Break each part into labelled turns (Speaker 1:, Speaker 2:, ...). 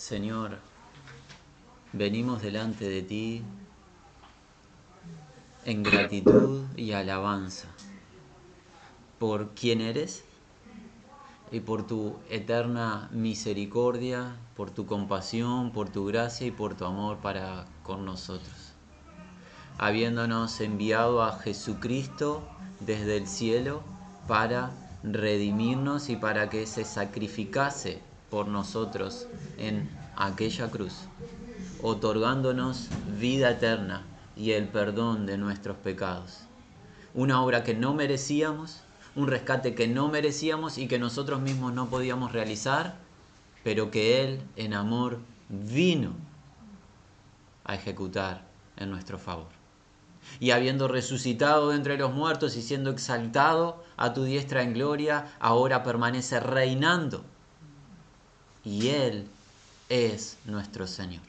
Speaker 1: Señor, venimos delante de ti en gratitud y alabanza por quién eres y por tu eterna misericordia, por tu compasión, por tu gracia y por tu amor para con nosotros. Habiéndonos enviado a Jesucristo desde el cielo para redimirnos y para que se sacrificase por nosotros en aquella cruz, otorgándonos vida eterna y el perdón de nuestros pecados. Una obra que no merecíamos, un rescate que no merecíamos y que nosotros mismos no podíamos realizar, pero que Él en amor vino a ejecutar en nuestro favor. Y habiendo resucitado de entre los muertos y siendo exaltado a tu diestra en gloria, ahora permanece reinando. Y Él es nuestro Señor.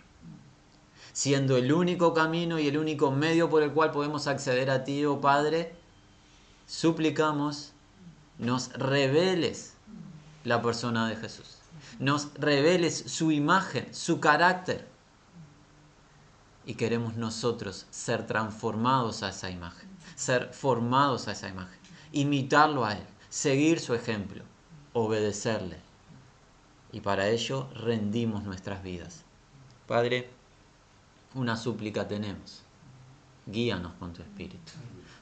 Speaker 1: Siendo el único camino y el único medio por el cual podemos acceder a ti, oh Padre, suplicamos nos reveles la persona de Jesús, nos reveles su imagen, su carácter. Y queremos nosotros ser transformados a esa imagen, ser formados a esa imagen, imitarlo a Él, seguir su ejemplo, obedecerle. Y para ello rendimos nuestras vidas. Padre, una súplica tenemos. Guíanos con tu espíritu.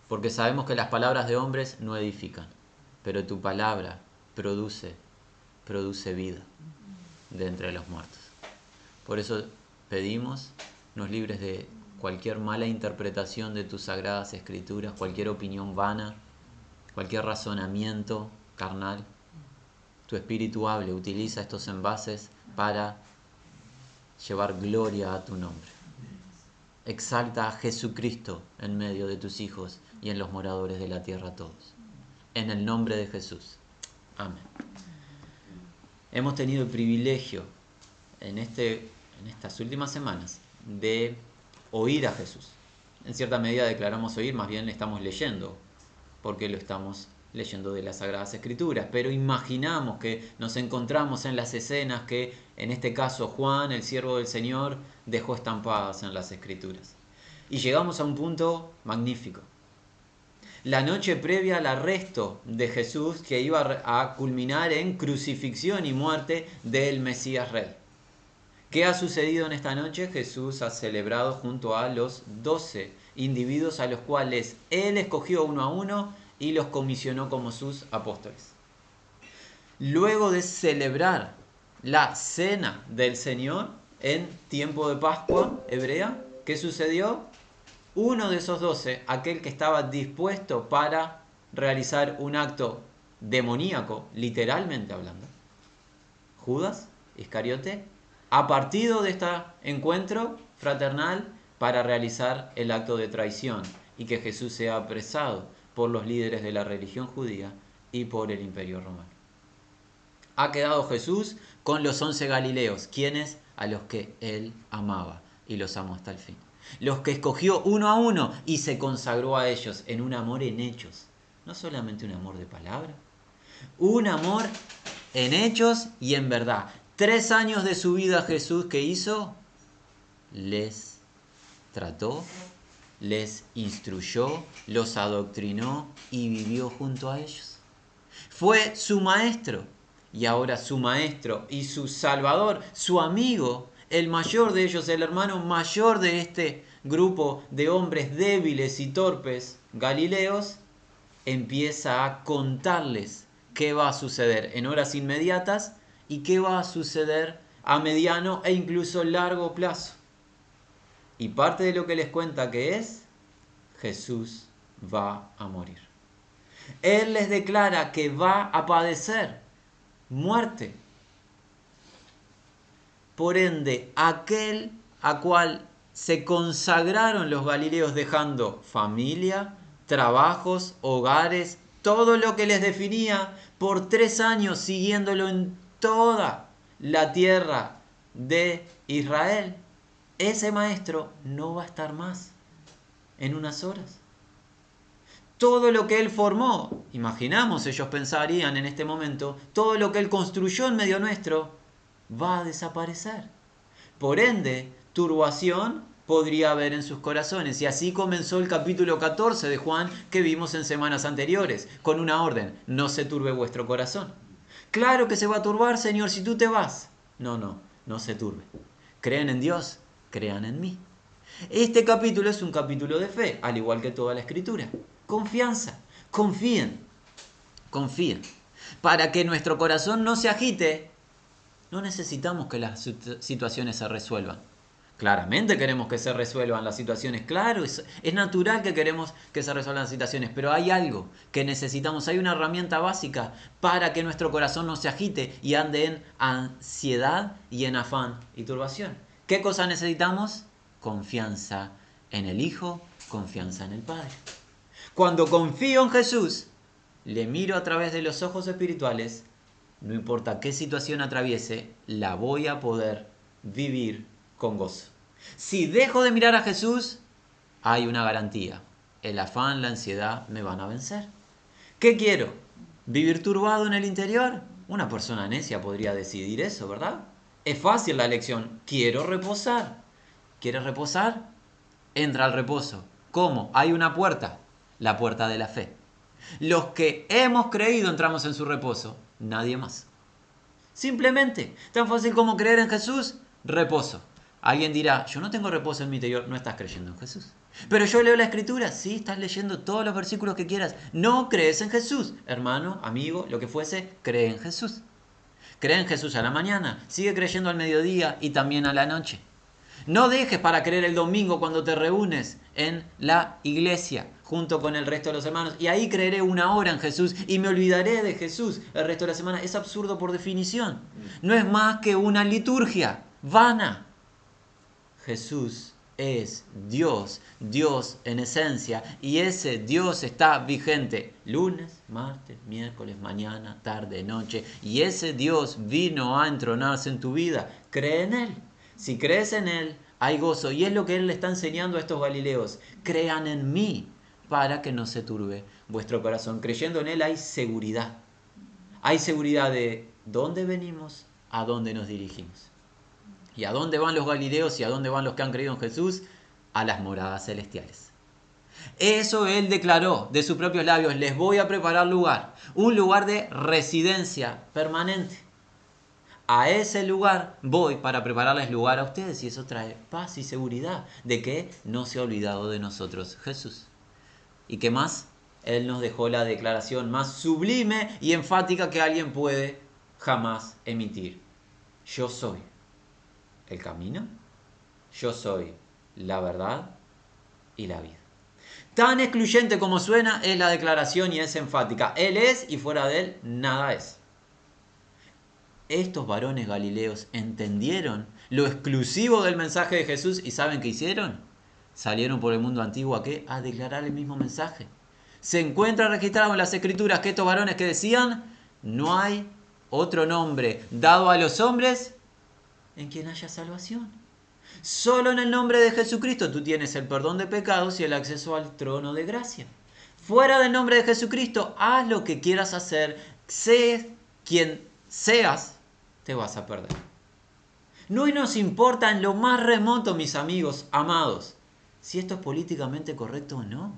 Speaker 1: Porque sabemos que las palabras de hombres no edifican, pero tu palabra produce, produce vida de entre los muertos. Por eso pedimos, nos libres de cualquier mala interpretación de tus sagradas escrituras, cualquier opinión vana, cualquier razonamiento carnal. Tu espíritu hable, utiliza estos envases para llevar gloria a tu nombre. Exalta a Jesucristo en medio de tus hijos y en los moradores de la tierra todos. En el nombre de Jesús. Amén. Hemos tenido el privilegio en, este, en estas últimas semanas de oír a Jesús. En cierta medida declaramos oír, más bien estamos leyendo, porque lo estamos leyendo de las Sagradas Escrituras, pero imaginamos que nos encontramos en las escenas que, en este caso, Juan, el siervo del Señor, dejó estampadas en las Escrituras. Y llegamos a un punto magnífico. La noche previa al arresto de Jesús, que iba a culminar en crucifixión y muerte del Mesías Rey. ¿Qué ha sucedido en esta noche? Jesús ha celebrado junto a los doce individuos a los cuales Él escogió uno a uno y los comisionó como sus apóstoles. Luego de celebrar la cena del Señor en tiempo de Pascua hebrea, ¿qué sucedió? Uno de esos doce, aquel que estaba dispuesto para realizar un acto demoníaco, literalmente hablando, Judas Iscariote, ha partido de este encuentro fraternal para realizar el acto de traición y que Jesús sea apresado por los líderes de la religión judía y por el imperio romano. Ha quedado Jesús con los once Galileos, quienes a los que él amaba y los amó hasta el fin. Los que escogió uno a uno y se consagró a ellos en un amor en hechos, no solamente un amor de palabra, un amor en hechos y en verdad. Tres años de su vida Jesús que hizo, les trató les instruyó, los adoctrinó y vivió junto a ellos. Fue su maestro y ahora su maestro y su salvador, su amigo, el mayor de ellos, el hermano mayor de este grupo de hombres débiles y torpes, galileos, empieza a contarles qué va a suceder en horas inmediatas y qué va a suceder a mediano e incluso largo plazo. Y parte de lo que les cuenta que es, Jesús va a morir. Él les declara que va a padecer muerte. Por ende, aquel a cual se consagraron los galileos dejando familia, trabajos, hogares, todo lo que les definía por tres años siguiéndolo en toda la tierra de Israel ese maestro no va a estar más en unas horas. Todo lo que él formó, imaginamos, ellos pensarían en este momento, todo lo que él construyó en medio nuestro, va a desaparecer. Por ende, turbación podría haber en sus corazones. Y así comenzó el capítulo 14 de Juan que vimos en semanas anteriores, con una orden, no se turbe vuestro corazón. Claro que se va a turbar, Señor, si tú te vas. No, no, no se turbe. Creen en Dios, crean en mí. Este capítulo es un capítulo de fe, al igual que toda la escritura. Confianza, confíen, confíen. Para que nuestro corazón no se agite, no necesitamos que las situaciones se resuelvan. Claramente queremos que se resuelvan las situaciones, claro, es, es, natural que queremos que se resuelvan las situaciones, pero hay algo que necesitamos, hay una herramienta básica para que nuestro corazón no se agite y ande en ansiedad y en afán y turbación. ¿Qué cosa necesitamos? Confianza en el Hijo, confianza en el Padre. Cuando confío en Jesús, le miro a través de los ojos espirituales, no importa qué situación atraviese, la voy a poder vivir con gozo. Si dejo de mirar a Jesús, hay una garantía. El afán, la ansiedad me van a vencer. ¿Qué quiero? ¿Vivir turbado en el interior? Una persona necia podría decidir eso, ¿verdad? Es fácil la elección. Quiero reposar. ¿Quieres reposar? Entra al reposo. ¿Cómo? Hay una puerta. La puerta de la fe. Los que hemos creído entramos en su reposo. Nadie más. Simplemente, tan fácil como creer en Jesús, reposo. Alguien dirá, yo no tengo reposo en mi interior, no estás creyendo en Jesús. Pero yo leo la escritura, sí, estás leyendo todos los versículos que quieras. No crees en Jesús, hermano, amigo, lo que fuese, cree en Jesús. Cree en Jesús a la mañana, sigue creyendo al mediodía y también a la noche. No dejes para creer el domingo cuando te reúnes en la iglesia junto con el resto de los hermanos y ahí creeré una hora en Jesús y me olvidaré de Jesús el resto de la semana. Es absurdo por definición. No es más que una liturgia vana. Jesús es Dios, Dios en esencia, y ese Dios está vigente lunes, martes, miércoles, mañana, tarde, noche, y ese Dios vino a entronarse en tu vida. Cree en Él. Si crees en Él, hay gozo, y es lo que Él le está enseñando a estos galileos. Crean en mí para que no se turbe vuestro corazón. Creyendo en Él hay seguridad. Hay seguridad de dónde venimos, a dónde nos dirigimos. ¿Y a dónde van los Galileos y a dónde van los que han creído en Jesús? A las moradas celestiales. Eso él declaró de sus propios labios, les voy a preparar lugar, un lugar de residencia permanente. A ese lugar voy para prepararles lugar a ustedes y eso trae paz y seguridad de que no se ha olvidado de nosotros Jesús. ¿Y qué más? Él nos dejó la declaración más sublime y enfática que alguien puede jamás emitir. Yo soy el camino, yo soy la verdad y la vida. Tan excluyente como suena es la declaración y es enfática. Él es y fuera de él nada es. Estos varones galileos entendieron lo exclusivo del mensaje de Jesús y ¿saben qué hicieron? Salieron por el mundo antiguo a qué? A declarar el mismo mensaje. Se encuentra registrado en las escrituras que estos varones que decían, no hay otro nombre dado a los hombres en quien haya salvación. Solo en el nombre de Jesucristo tú tienes el perdón de pecados y el acceso al trono de gracia. Fuera del nombre de Jesucristo, haz lo que quieras hacer, sé quien seas, te vas a perder. No nos importa en lo más remoto, mis amigos amados, si esto es políticamente correcto o no.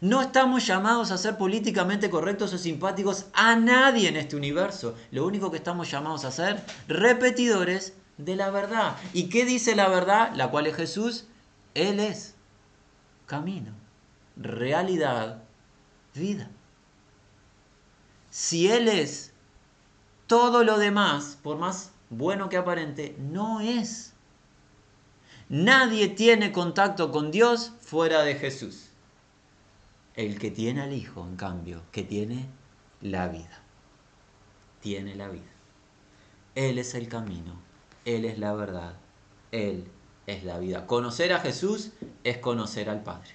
Speaker 1: No estamos llamados a ser políticamente correctos o simpáticos a nadie en este universo. Lo único que estamos llamados a ser repetidores de la verdad. ¿Y qué dice la verdad? La cual es Jesús. Él es camino, realidad, vida. Si Él es, todo lo demás, por más bueno que aparente, no es. Nadie tiene contacto con Dios fuera de Jesús. El que tiene al Hijo, en cambio, que tiene la vida. Tiene la vida. Él es el camino, él es la verdad, Él es la vida. Conocer a Jesús es conocer al Padre.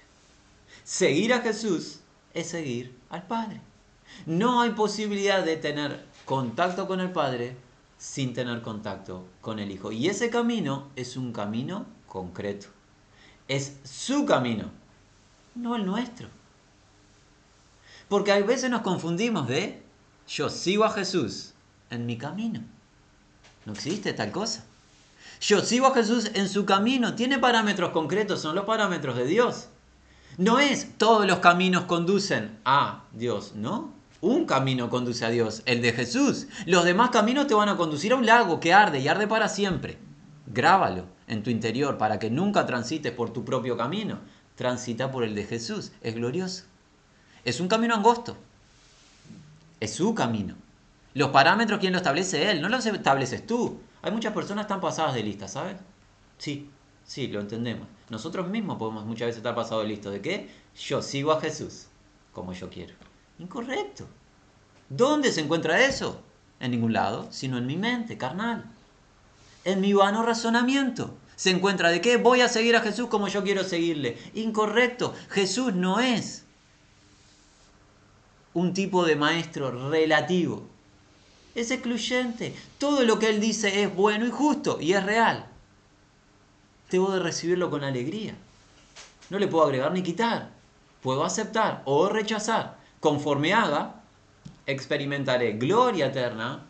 Speaker 1: Seguir a Jesús es seguir al Padre. No hay posibilidad de tener contacto con el Padre sin tener contacto con el Hijo. Y ese camino es un camino concreto. Es su camino, no el nuestro. Porque a veces nos confundimos de yo sigo a Jesús en mi camino. No existe tal cosa. Yo sigo a Jesús en su camino. Tiene parámetros concretos, son los parámetros de Dios. No es todos los caminos conducen a Dios, ¿no? Un camino conduce a Dios, el de Jesús. Los demás caminos te van a conducir a un lago que arde y arde para siempre. Grábalo en tu interior para que nunca transites por tu propio camino. Transita por el de Jesús. Es glorioso. Es un camino angosto. Es su camino. Los parámetros, ¿quién lo establece? Él, no los estableces tú. Hay muchas personas que están pasadas de lista, ¿sabes? Sí, sí, lo entendemos. Nosotros mismos podemos muchas veces estar pasados de lista. ¿De qué? Yo sigo a Jesús como yo quiero. Incorrecto. ¿Dónde se encuentra eso? En ningún lado, sino en mi mente, carnal. En mi vano razonamiento. Se encuentra de qué? Voy a seguir a Jesús como yo quiero seguirle. Incorrecto. Jesús no es un tipo de maestro relativo. Es excluyente. Todo lo que él dice es bueno y justo y es real. Debo de recibirlo con alegría. No le puedo agregar ni quitar. Puedo aceptar o rechazar. Conforme haga, experimentaré gloria eterna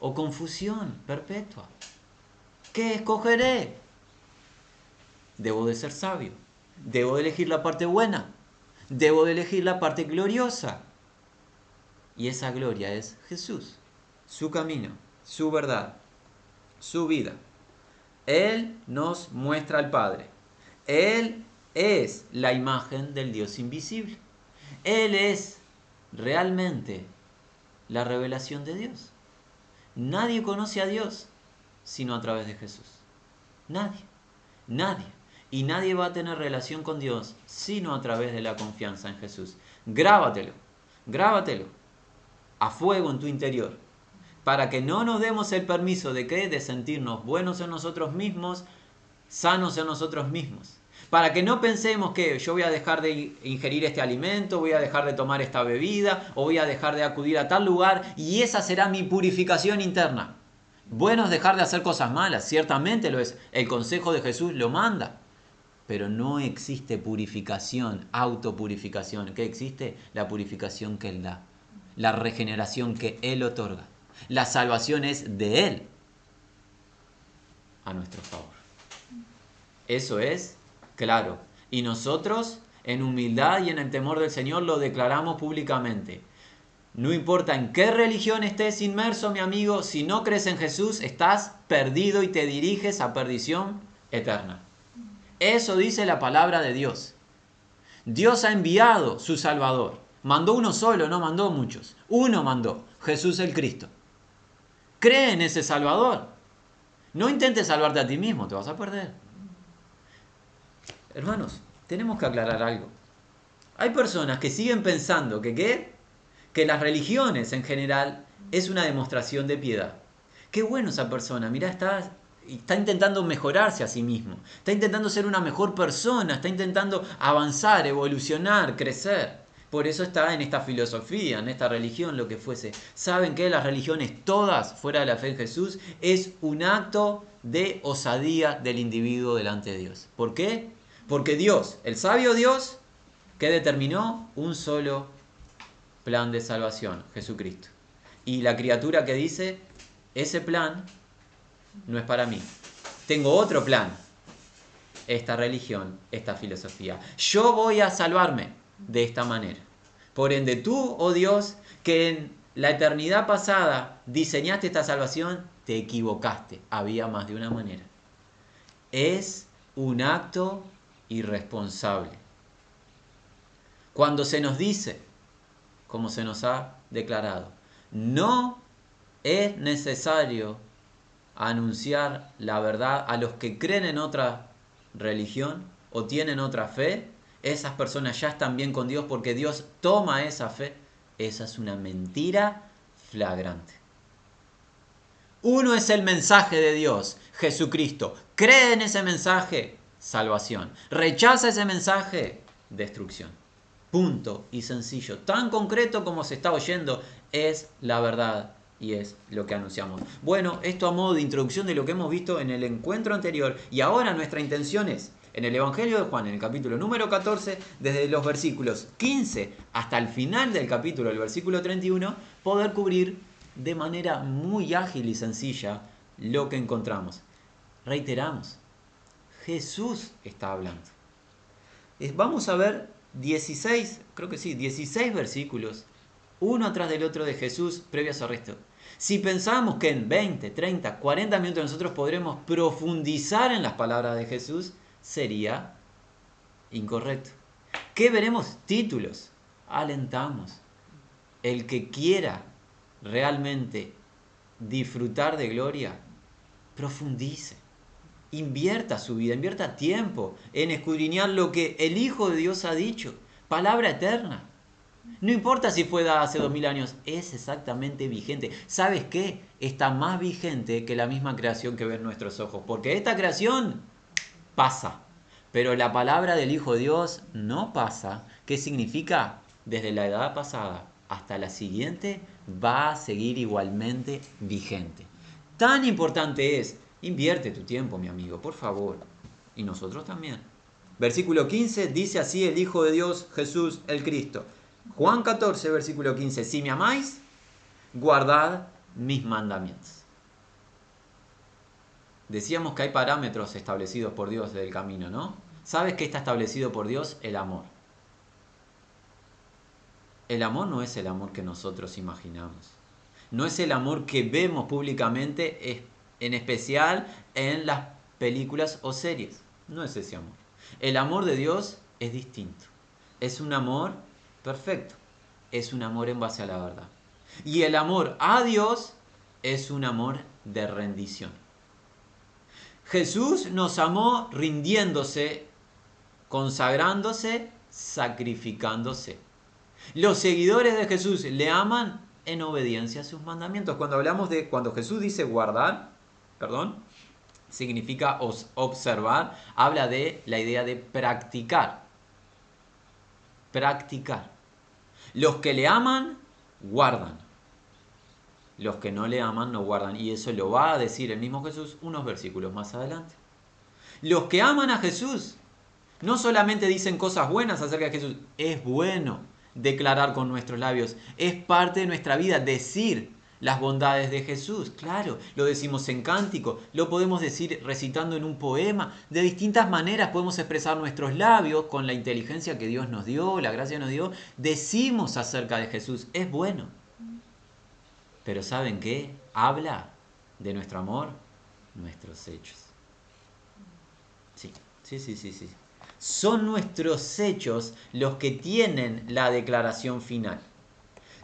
Speaker 1: o confusión perpetua. ¿Qué escogeré? Debo de ser sabio. Debo de elegir la parte buena. Debo de elegir la parte gloriosa. Y esa gloria es Jesús, su camino, su verdad, su vida. Él nos muestra al Padre. Él es la imagen del Dios invisible. Él es realmente la revelación de Dios. Nadie conoce a Dios sino a través de Jesús. Nadie. Nadie. Y nadie va a tener relación con Dios sino a través de la confianza en Jesús. Grábatelo. Grábatelo. A fuego en tu interior. Para que no nos demos el permiso de que de sentirnos buenos en nosotros mismos, sanos en nosotros mismos. Para que no pensemos que yo voy a dejar de ingerir este alimento, voy a dejar de tomar esta bebida, o voy a dejar de acudir a tal lugar, y esa será mi purificación interna. Bueno es dejar de hacer cosas malas, ciertamente lo es. El consejo de Jesús lo manda. Pero no existe purificación, autopurificación. ¿Qué existe? La purificación que Él da. La regeneración que Él otorga. La salvación es de Él a nuestro favor. Eso es claro. Y nosotros, en humildad y en el temor del Señor, lo declaramos públicamente. No importa en qué religión estés inmerso, mi amigo, si no crees en Jesús, estás perdido y te diriges a perdición eterna. Eso dice la palabra de Dios. Dios ha enviado su Salvador. Mandó uno solo, no mandó muchos. Uno mandó, Jesús el Cristo. Cree en ese Salvador. No intentes salvarte a ti mismo, te vas a perder. Hermanos, tenemos que aclarar algo. Hay personas que siguen pensando que ¿qué? Que las religiones en general es una demostración de piedad. Qué bueno esa persona, mira, está, está intentando mejorarse a sí mismo, está intentando ser una mejor persona, está intentando avanzar, evolucionar, crecer. Por eso está en esta filosofía, en esta religión, lo que fuese. Saben que las religiones todas, fuera de la fe en Jesús, es un acto de osadía del individuo delante de Dios. ¿Por qué? Porque Dios, el sabio Dios, que determinó un solo plan de salvación, Jesucristo. Y la criatura que dice, ese plan no es para mí. Tengo otro plan, esta religión, esta filosofía. Yo voy a salvarme de esta manera. Por ende, tú, oh Dios, que en la eternidad pasada diseñaste esta salvación, te equivocaste. Había más de una manera. Es un acto irresponsable. Cuando se nos dice, como se nos ha declarado, no es necesario anunciar la verdad a los que creen en otra religión o tienen otra fe, esas personas ya están bien con Dios porque Dios toma esa fe. Esa es una mentira flagrante. Uno es el mensaje de Dios, Jesucristo. Cree en ese mensaje, salvación. Rechaza ese mensaje, destrucción. Punto y sencillo. Tan concreto como se está oyendo es la verdad y es lo que anunciamos. Bueno, esto a modo de introducción de lo que hemos visto en el encuentro anterior y ahora nuestra intención es en el Evangelio de Juan, en el capítulo número 14, desde los versículos 15 hasta el final del capítulo, el versículo 31, poder cubrir de manera muy ágil y sencilla lo que encontramos. Reiteramos, Jesús está hablando. Vamos a ver 16, creo que sí, 16 versículos, uno atrás del otro de Jesús previo a su arresto. Si pensamos que en 20, 30, 40 minutos nosotros podremos profundizar en las palabras de Jesús, sería incorrecto. ¿Qué veremos? Títulos. Alentamos. El que quiera realmente disfrutar de gloria, profundice. Invierta su vida, invierta tiempo en escudriñar lo que el Hijo de Dios ha dicho. Palabra eterna. No importa si fue dada hace dos mil años, es exactamente vigente. ¿Sabes qué? Está más vigente que la misma creación que ven nuestros ojos. Porque esta creación pasa. Pero la palabra del Hijo de Dios no pasa. ¿Qué significa? Desde la edad pasada hasta la siguiente va a seguir igualmente vigente. Tan importante es, invierte tu tiempo, mi amigo, por favor. Y nosotros también. Versículo 15 dice así el Hijo de Dios, Jesús el Cristo. Juan 14, versículo 15. Si me amáis, guardad mis mandamientos. Decíamos que hay parámetros establecidos por Dios del camino, ¿no? ¿Sabes qué está establecido por Dios? El amor. El amor no es el amor que nosotros imaginamos. No es el amor que vemos públicamente, en especial en las películas o series. No es ese amor. El amor de Dios es distinto. Es un amor perfecto. Es un amor en base a la verdad. Y el amor a Dios es un amor de rendición. Jesús nos amó rindiéndose, consagrándose, sacrificándose. Los seguidores de Jesús le aman en obediencia a sus mandamientos. Cuando hablamos de, cuando Jesús dice guardar, perdón, significa observar, habla de la idea de practicar. Practicar. Los que le aman, guardan. Los que no le aman, no guardan. Y eso lo va a decir el mismo Jesús unos versículos más adelante. Los que aman a Jesús, no solamente dicen cosas buenas acerca de Jesús, es bueno declarar con nuestros labios. Es parte de nuestra vida decir las bondades de Jesús. Claro, lo decimos en cántico, lo podemos decir recitando en un poema. De distintas maneras podemos expresar nuestros labios con la inteligencia que Dios nos dio, la gracia nos dio. Decimos acerca de Jesús. Es bueno. Pero ¿saben qué? Habla de nuestro amor, nuestros hechos. Sí, sí, sí, sí, sí son nuestros hechos los que tienen la declaración final.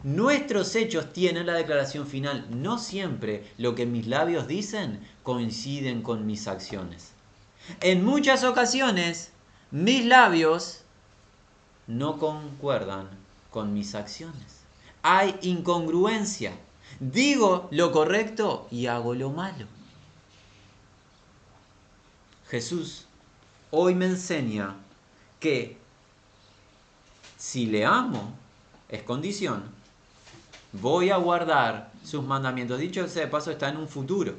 Speaker 1: Nuestros hechos tienen la declaración final. No siempre lo que mis labios dicen coinciden con mis acciones. En muchas ocasiones, mis labios no concuerdan con mis acciones. Hay incongruencia. Digo lo correcto y hago lo malo. Jesús hoy me enseña que si le amo, es condición, voy a guardar sus mandamientos. Dicho sea de paso, está en un futuro.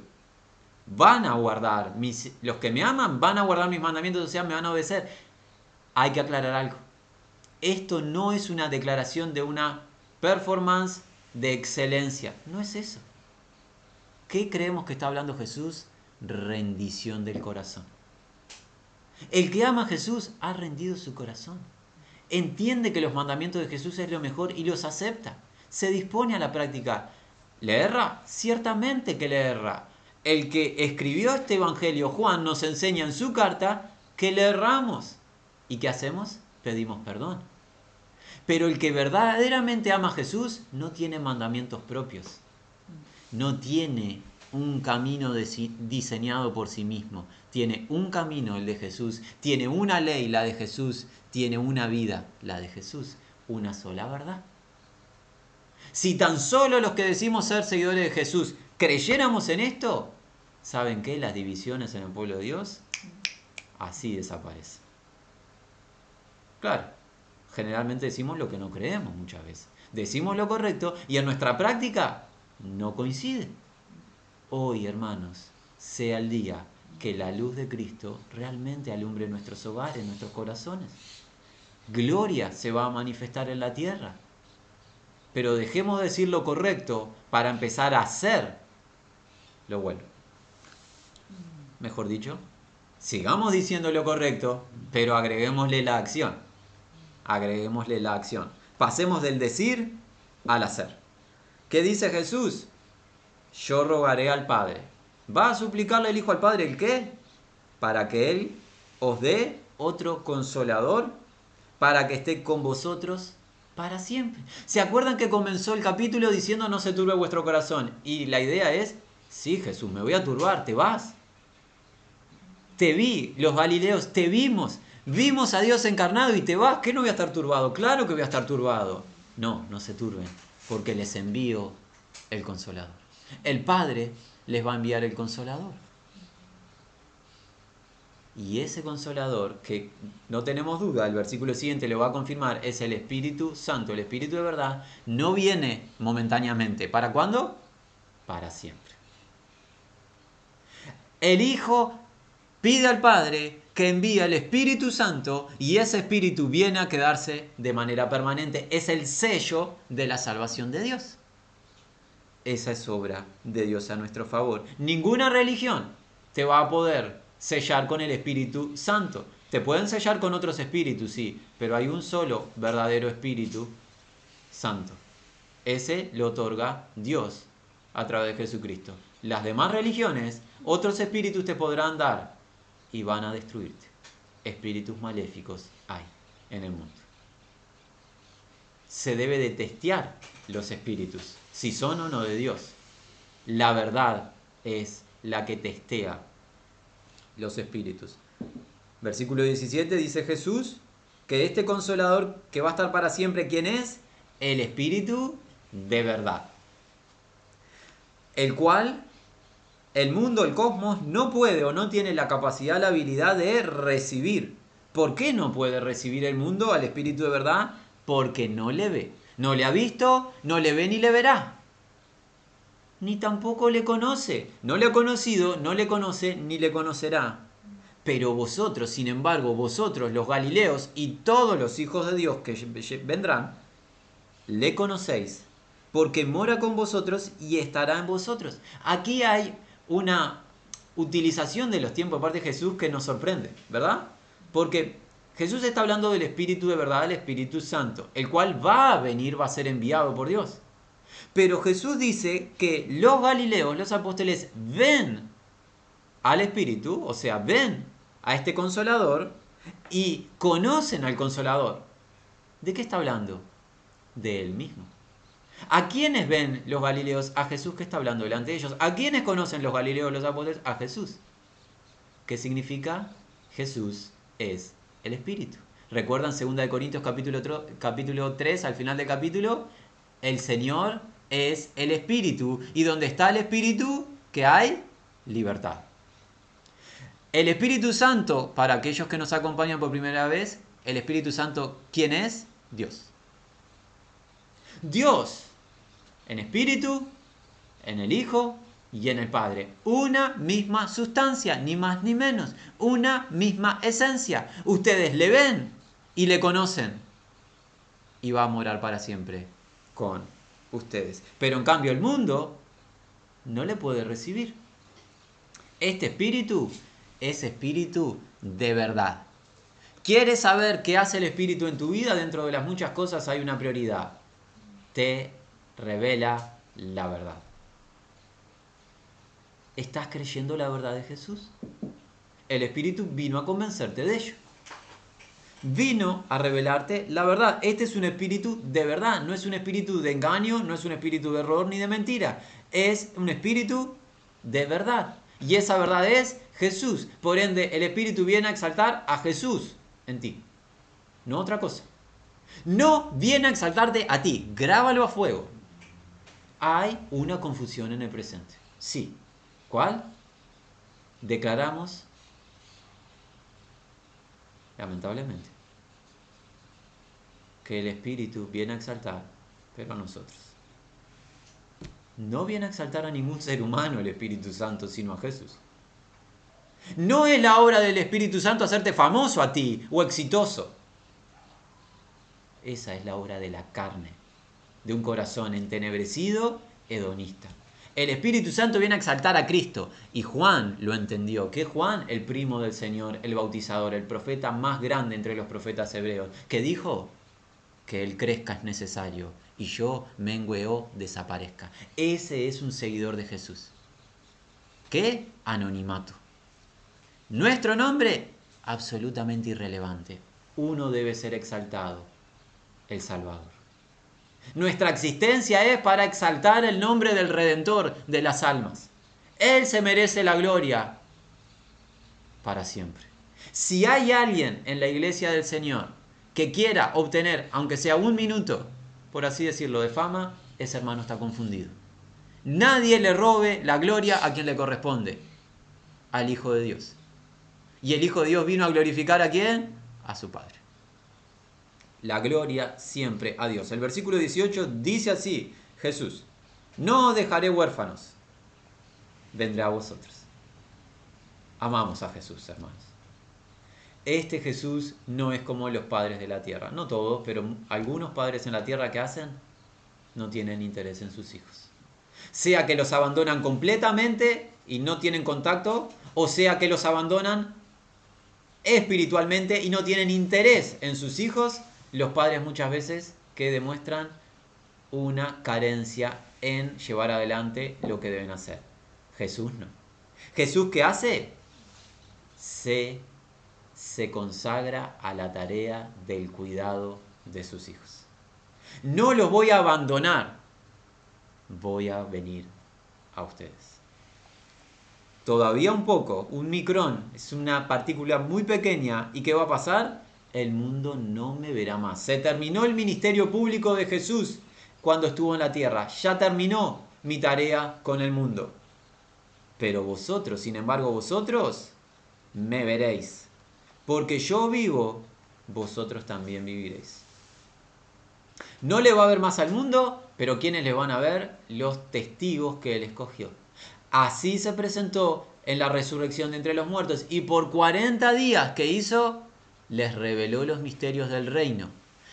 Speaker 1: Van a guardar, mis, los que me aman van a guardar mis mandamientos, o sea, me van a obedecer. Hay que aclarar algo. Esto no es una declaración de una performance de excelencia. No es eso. ¿Qué creemos que está hablando Jesús? Rendición del corazón. El que ama a Jesús ha rendido su corazón. Entiende que los mandamientos de Jesús es lo mejor y los acepta. Se dispone a la práctica. ¿Le erra? Ciertamente que le erra. El que escribió este Evangelio, Juan, nos enseña en su carta que le erramos. ¿Y qué hacemos? Pedimos perdón. Pero el que verdaderamente ama a Jesús no tiene mandamientos propios. No tiene un camino diseñado por sí mismo. Tiene un camino, el de Jesús. Tiene una ley, la de Jesús. Tiene una vida, la de Jesús. Una sola verdad. Si tan solo los que decimos ser seguidores de Jesús creyéramos en esto, ¿saben qué? Las divisiones en el pueblo de Dios así desaparecen. Claro, generalmente decimos lo que no creemos muchas veces. Decimos lo correcto y en nuestra práctica no coincide. Hoy, hermanos, sea el día que la luz de Cristo realmente alumbre nuestros hogares, nuestros corazones. Gloria se va a manifestar en la tierra. Pero dejemos de decir lo correcto para empezar a hacer lo bueno. mejor dicho. Sigamos diciendo lo correcto, pero agreguémosle la acción. Agreguémosle la acción. Pasemos del decir al hacer. ¿Qué dice Jesús? Yo rogaré al Padre. ¿Va a suplicarle el Hijo al Padre el qué? Para que Él os dé otro consolador, para que esté con vosotros para siempre. ¿Se acuerdan que comenzó el capítulo diciendo no se turbe vuestro corazón? Y la idea es, sí Jesús, me voy a turbar, te vas. Te vi, los Galileos, te vimos. Vimos a Dios encarnado y te vas. ¿Qué no voy a estar turbado? Claro que voy a estar turbado. No, no se turben, porque les envío el consolador. El Padre les va a enviar el consolador. Y ese consolador, que no tenemos duda, el versículo siguiente lo va a confirmar, es el Espíritu Santo, el Espíritu de verdad, no viene momentáneamente. ¿Para cuándo? Para siempre. El Hijo pide al Padre que envíe el Espíritu Santo y ese Espíritu viene a quedarse de manera permanente. Es el sello de la salvación de Dios. Esa es obra de Dios a nuestro favor. Ninguna religión te va a poder sellar con el Espíritu Santo. Te pueden sellar con otros espíritus, sí, pero hay un solo verdadero Espíritu Santo. Ese lo otorga Dios a través de Jesucristo. Las demás religiones, otros espíritus te podrán dar y van a destruirte. Espíritus maléficos hay en el mundo. Se debe de testear los espíritus, si son o no de Dios. La verdad es la que testea los espíritus. Versículo 17 dice Jesús que este consolador que va a estar para siempre, ¿quién es? El espíritu de verdad. El cual el mundo, el cosmos, no puede o no tiene la capacidad, la habilidad de recibir. ¿Por qué no puede recibir el mundo al Espíritu de verdad? Porque no le ve. No le ha visto, no le ve ni le verá. Ni tampoco le conoce. No le ha conocido, no le conoce, ni le conocerá. Pero vosotros, sin embargo, vosotros, los Galileos y todos los hijos de Dios que vendrán, le conocéis, porque mora con vosotros y estará en vosotros. Aquí hay una utilización de los tiempos de parte de Jesús que nos sorprende, ¿verdad? Porque Jesús está hablando del Espíritu de verdad, el Espíritu Santo, el cual va a venir, va a ser enviado por Dios. Pero Jesús dice que los Galileos, los apóstoles, ven al Espíritu, o sea, ven a este consolador y conocen al consolador. ¿De qué está hablando? De él mismo. ¿A quiénes ven los Galileos? A Jesús que está hablando delante de ellos. ¿A quiénes conocen los Galileos, los apóstoles? A Jesús. ¿Qué significa? Jesús es el Espíritu. ¿Recuerdan 2 Corintios capítulo, capítulo 3, al final del capítulo? El Señor es el Espíritu. Y donde está el Espíritu, ¿qué hay? Libertad. El Espíritu Santo, para aquellos que nos acompañan por primera vez, el Espíritu Santo, ¿quién es? Dios. Dios en espíritu, en el Hijo y en el Padre. Una misma sustancia, ni más ni menos. Una misma esencia. Ustedes le ven y le conocen. Y va a morar para siempre con ustedes. Pero en cambio el mundo no le puede recibir. Este espíritu es espíritu de verdad. ¿Quieres saber qué hace el espíritu en tu vida? Dentro de las muchas cosas hay una prioridad te revela la verdad. ¿Estás creyendo la verdad de Jesús? El Espíritu vino a convencerte de ello. Vino a revelarte la verdad. Este es un espíritu de verdad, no es un espíritu de engaño, no es un espíritu de error ni de mentira. Es un espíritu de verdad. Y esa verdad es Jesús. Por ende, el espíritu viene a exaltar a Jesús en ti, no otra cosa. No viene a exaltarte a ti, grábalo a fuego. Hay una confusión en el presente. Sí. ¿Cuál? Declaramos, lamentablemente, que el Espíritu viene a exaltar, pero a nosotros. No viene a exaltar a ningún ser humano el Espíritu Santo, sino a Jesús. No es la obra del Espíritu Santo hacerte famoso a ti o exitoso. Esa es la obra de la carne, de un corazón entenebrecido, hedonista. El Espíritu Santo viene a exaltar a Cristo. Y Juan lo entendió. Que Juan, el primo del Señor, el bautizador, el profeta más grande entre los profetas hebreos, que dijo que Él crezca es necesario y yo mengue o desaparezca. Ese es un seguidor de Jesús. ¿Qué? Anonimato. Nuestro nombre, absolutamente irrelevante. Uno debe ser exaltado, el Salvador. Nuestra existencia es para exaltar el nombre del Redentor de las almas. Él se merece la gloria para siempre. Si hay alguien en la iglesia del Señor que quiera obtener, aunque sea un minuto, por así decirlo, de fama, ese hermano está confundido. Nadie le robe la gloria a quien le corresponde, al Hijo de Dios. Y el Hijo de Dios vino a glorificar a quién? A su Padre la gloria siempre a Dios. El versículo 18 dice así, Jesús, no dejaré huérfanos, vendré a vosotros. Amamos a Jesús, hermanos. Este Jesús no es como los padres de la tierra, no todos, pero algunos padres en la tierra que hacen no tienen interés en sus hijos. Sea que los abandonan completamente y no tienen contacto, o sea que los abandonan espiritualmente y no tienen interés en sus hijos los padres muchas veces que demuestran una carencia en llevar adelante lo que deben hacer. Jesús no. Jesús qué hace? Se, se consagra a la tarea del cuidado de sus hijos. No los voy a abandonar, voy a venir a ustedes. Todavía un poco, un micrón, es una partícula muy pequeña. ¿Y qué va a pasar? El mundo no me verá más. Se terminó el ministerio público de Jesús cuando estuvo en la tierra. Ya terminó mi tarea con el mundo. Pero vosotros, sin embargo, vosotros me veréis. Porque yo vivo, vosotros también viviréis. No le va a ver más al mundo, pero ¿quiénes le van a ver? Los testigos que él escogió. Así se presentó en la resurrección de entre los muertos. Y por 40 días que hizo, les reveló los misterios del reino,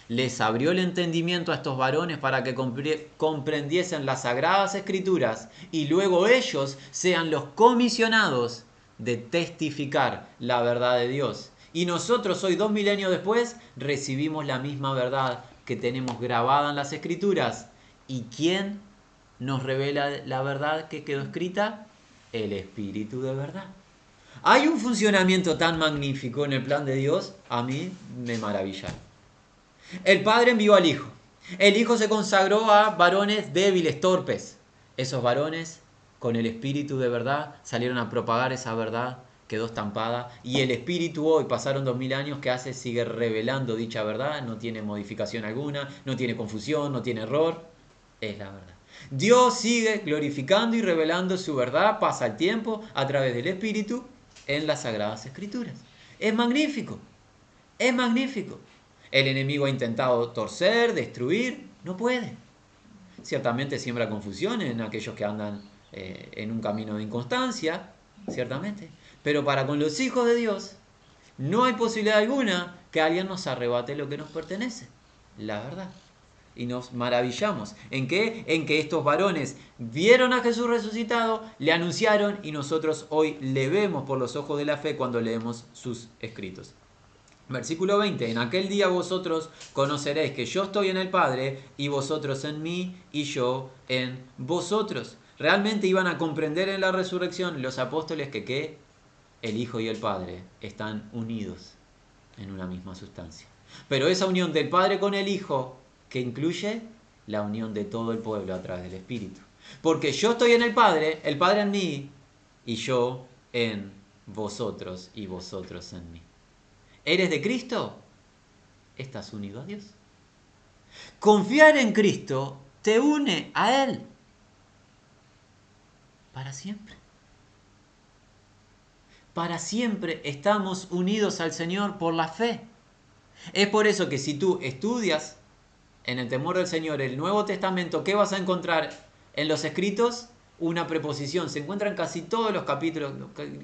Speaker 1: les abrió el entendimiento a estos varones para que comprendiesen las sagradas escrituras y luego ellos sean los comisionados de testificar la verdad de Dios. Y nosotros hoy, dos milenios después, recibimos la misma verdad que tenemos grabada en las escrituras. ¿Y quién nos revela la verdad que quedó escrita? El Espíritu de verdad. Hay un funcionamiento tan magnífico en el plan de Dios, a mí me maravilla. El Padre envió al Hijo. El Hijo se consagró a varones débiles, torpes. Esos varones, con el Espíritu de verdad, salieron a propagar esa verdad, quedó estampada. Y el Espíritu hoy, pasaron dos mil años, que hace? Sigue revelando dicha verdad, no tiene modificación alguna, no tiene confusión, no tiene error. Es la verdad. Dios sigue glorificando y revelando su verdad, pasa el tiempo a través del Espíritu en las Sagradas Escrituras. Es magnífico, es magnífico. El enemigo ha intentado torcer, destruir, no puede. Ciertamente siembra confusión en aquellos que andan eh, en un camino de inconstancia, ciertamente. Pero para con los hijos de Dios no hay posibilidad alguna que alguien nos arrebate lo que nos pertenece, la verdad y nos maravillamos. ¿En qué? En que estos varones vieron a Jesús resucitado, le anunciaron y nosotros hoy le vemos por los ojos de la fe cuando leemos sus escritos. Versículo 20, en aquel día vosotros conoceréis que yo estoy en el Padre y vosotros en mí y yo en vosotros. Realmente iban a comprender en la resurrección los apóstoles que, que el Hijo y el Padre están unidos en una misma sustancia. Pero esa unión del Padre con el Hijo que incluye la unión de todo el pueblo a través del Espíritu. Porque yo estoy en el Padre, el Padre en mí, y yo en vosotros y vosotros en mí. ¿Eres de Cristo? Estás unido a Dios. Confiar en Cristo te une a Él para siempre. Para siempre estamos unidos al Señor por la fe. Es por eso que si tú estudias en el temor del Señor, el Nuevo Testamento, ¿qué vas a encontrar en los escritos? Una preposición. Se encuentra en casi todos los capítulos,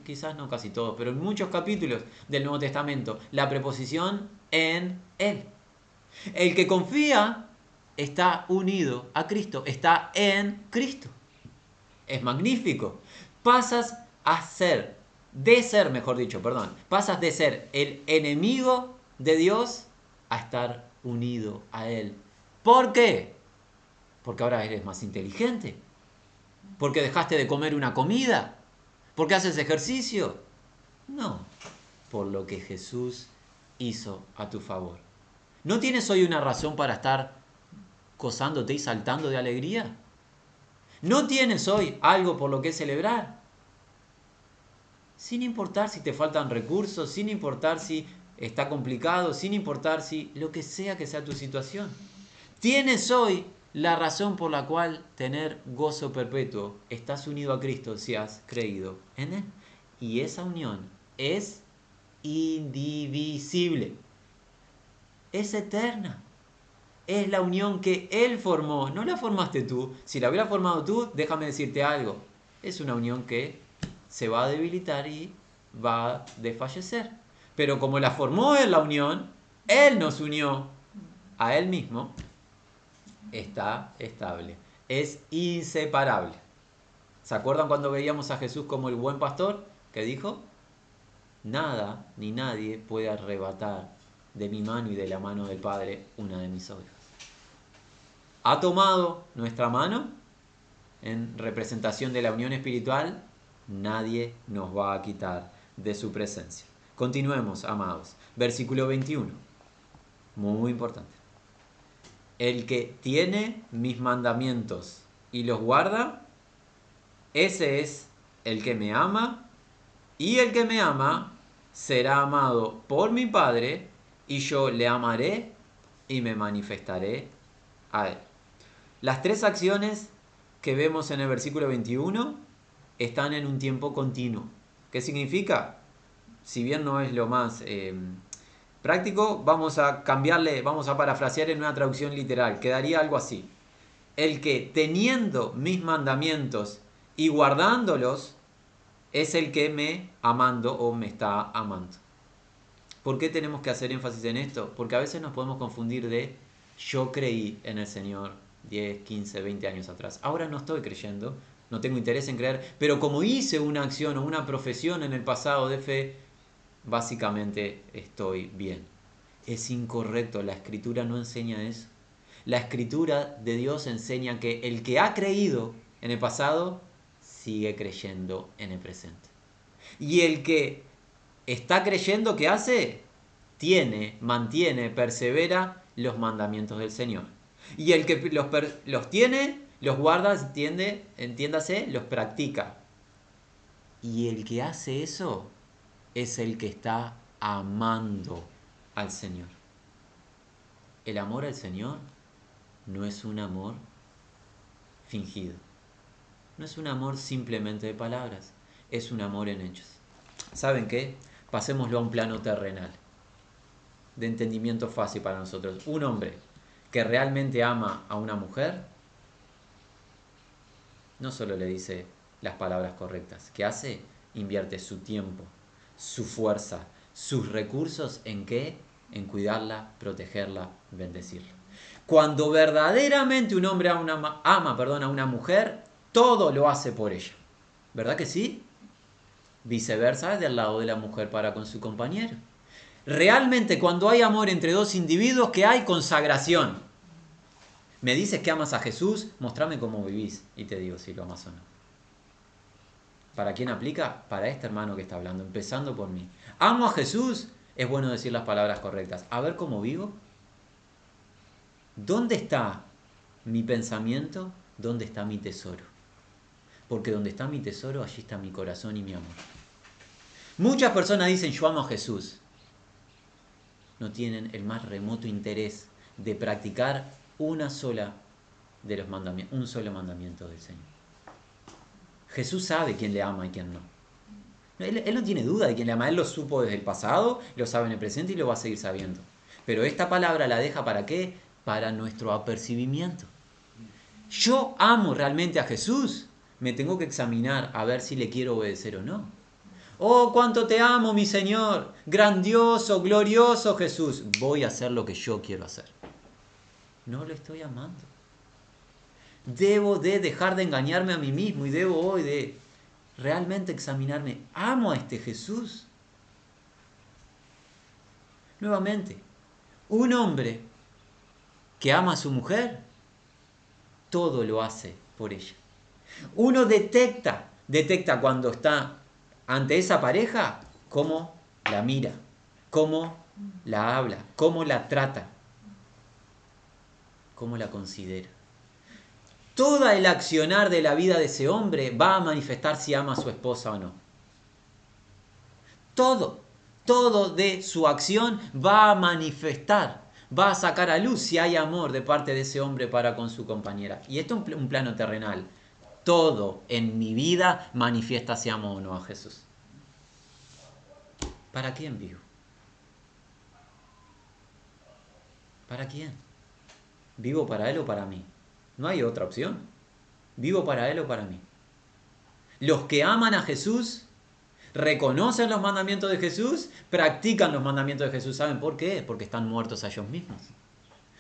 Speaker 1: quizás no casi todos, pero en muchos capítulos del Nuevo Testamento, la preposición en Él. El que confía está unido a Cristo, está en Cristo. Es magnífico. Pasas a ser, de ser, mejor dicho, perdón, pasas de ser el enemigo de Dios a estar unido a Él. ¿Por qué? Porque ahora eres más inteligente. Porque dejaste de comer una comida. Porque haces ejercicio. No, por lo que Jesús hizo a tu favor. ¿No tienes hoy una razón para estar gozándote y saltando de alegría? ¿No tienes hoy algo por lo que celebrar? Sin importar si te faltan recursos, sin importar si está complicado, sin importar si lo que sea que sea tu situación. Tienes hoy la razón por la cual tener gozo perpetuo. Estás unido a Cristo si has creído en Él. Y esa unión es indivisible. Es eterna. Es la unión que Él formó. No la formaste tú. Si la hubiera formado tú, déjame decirte algo. Es una unión que se va a debilitar y va a desfallecer. Pero como la formó Él la unión, Él nos unió a Él mismo, está estable. Es inseparable. ¿Se acuerdan cuando veíamos a Jesús como el buen pastor? Que dijo, nada ni nadie puede arrebatar de mi mano y de la mano del Padre una de mis ovejas. Ha tomado nuestra mano en representación de la unión espiritual, nadie nos va a quitar de su presencia. Continuemos, amados. Versículo 21. Muy importante. El que tiene mis mandamientos y los guarda, ese es el que me ama, y el que me ama será amado por mi Padre, y yo le amaré y me manifestaré a él. Las tres acciones que vemos en el versículo 21 están en un tiempo continuo. ¿Qué significa? Si bien no es lo más eh, práctico, vamos a cambiarle, vamos a parafrasear en una traducción literal. Quedaría algo así. El que teniendo mis mandamientos y guardándolos, es el que me amando o me está amando. ¿Por qué tenemos que hacer énfasis en esto? Porque a veces nos podemos confundir de yo creí en el Señor 10, 15, 20 años atrás. Ahora no estoy creyendo, no tengo interés en creer, pero como hice una acción o una profesión en el pasado de fe, básicamente estoy bien. Es incorrecto, la escritura no enseña eso. La escritura de Dios enseña que el que ha creído en el pasado sigue creyendo en el presente. Y el que está creyendo que hace, tiene, mantiene, persevera los mandamientos del Señor. Y el que los, los tiene, los guarda, entiende, entiéndase, los practica. Y el que hace eso es el que está amando al Señor. El amor al Señor no es un amor fingido. No es un amor simplemente de palabras, es un amor en hechos. ¿Saben qué? Pasémoslo a un plano terrenal, de entendimiento fácil para nosotros. Un hombre que realmente ama a una mujer, no solo le dice las palabras correctas, que hace, invierte su tiempo, su fuerza, sus recursos en qué? En cuidarla, protegerla, bendecirla. Cuando verdaderamente un hombre ama, perdón, a una mujer, todo lo hace por ella. ¿Verdad que sí? Viceversa, es del lado de la mujer para con su compañero. Realmente cuando hay amor entre dos individuos, que hay consagración. Me dices que amas a Jesús, mostrame cómo vivís y te digo si lo amas o no. ¿Para quién aplica? Para este hermano que está hablando, empezando por mí. Amo a Jesús, es bueno decir las palabras correctas. A ver cómo vivo. ¿Dónde está mi pensamiento? ¿Dónde está mi tesoro? Porque donde está mi tesoro, allí está mi corazón y mi amor. Muchas personas dicen yo amo a Jesús. No tienen el más remoto interés de practicar una sola de los mandamientos, un solo mandamiento del Señor. Jesús sabe quién le ama y quién no. Él, no tiene duda de quién le ama. Él lo supo desde el pasado, lo sabe en el presente y lo va a seguir sabiendo. Pero esta palabra la deja para qué? Para nuestro apercibimiento. Yo amo realmente a Jesús. Me tengo que examinar a ver si le quiero obedecer o no. Oh, cuánto te amo, mi Señor. Grandioso, glorioso Jesús. Voy a hacer lo que yo quiero hacer. No lo estoy amando. Debo de dejar de engañarme a mí mismo y debo hoy de realmente examinarme. ¿Amo a este Jesús? Nuevamente, un hombre que ama a su mujer, todo lo hace por ella. Uno detecta, detecta cuando está ante esa pareja cómo la mira, cómo la habla, cómo la trata, cómo la considera. Todo el accionar de la vida de ese hombre va a manifestar si ama a su esposa o no. Todo, todo de su acción va a manifestar, va a sacar a luz si hay amor de parte de ese hombre para con su compañera. Y esto es un plano terrenal. Todo en mi vida manifiesta si amo o no a Jesús. ¿Para quién vivo? ¿Para quién? ¿Vivo para Él o para mí? No hay otra opción. ¿Vivo para Él o para mí? Los que aman a Jesús, reconocen los mandamientos de Jesús, practican los mandamientos de Jesús. ¿Saben por qué? Porque están muertos a ellos mismos.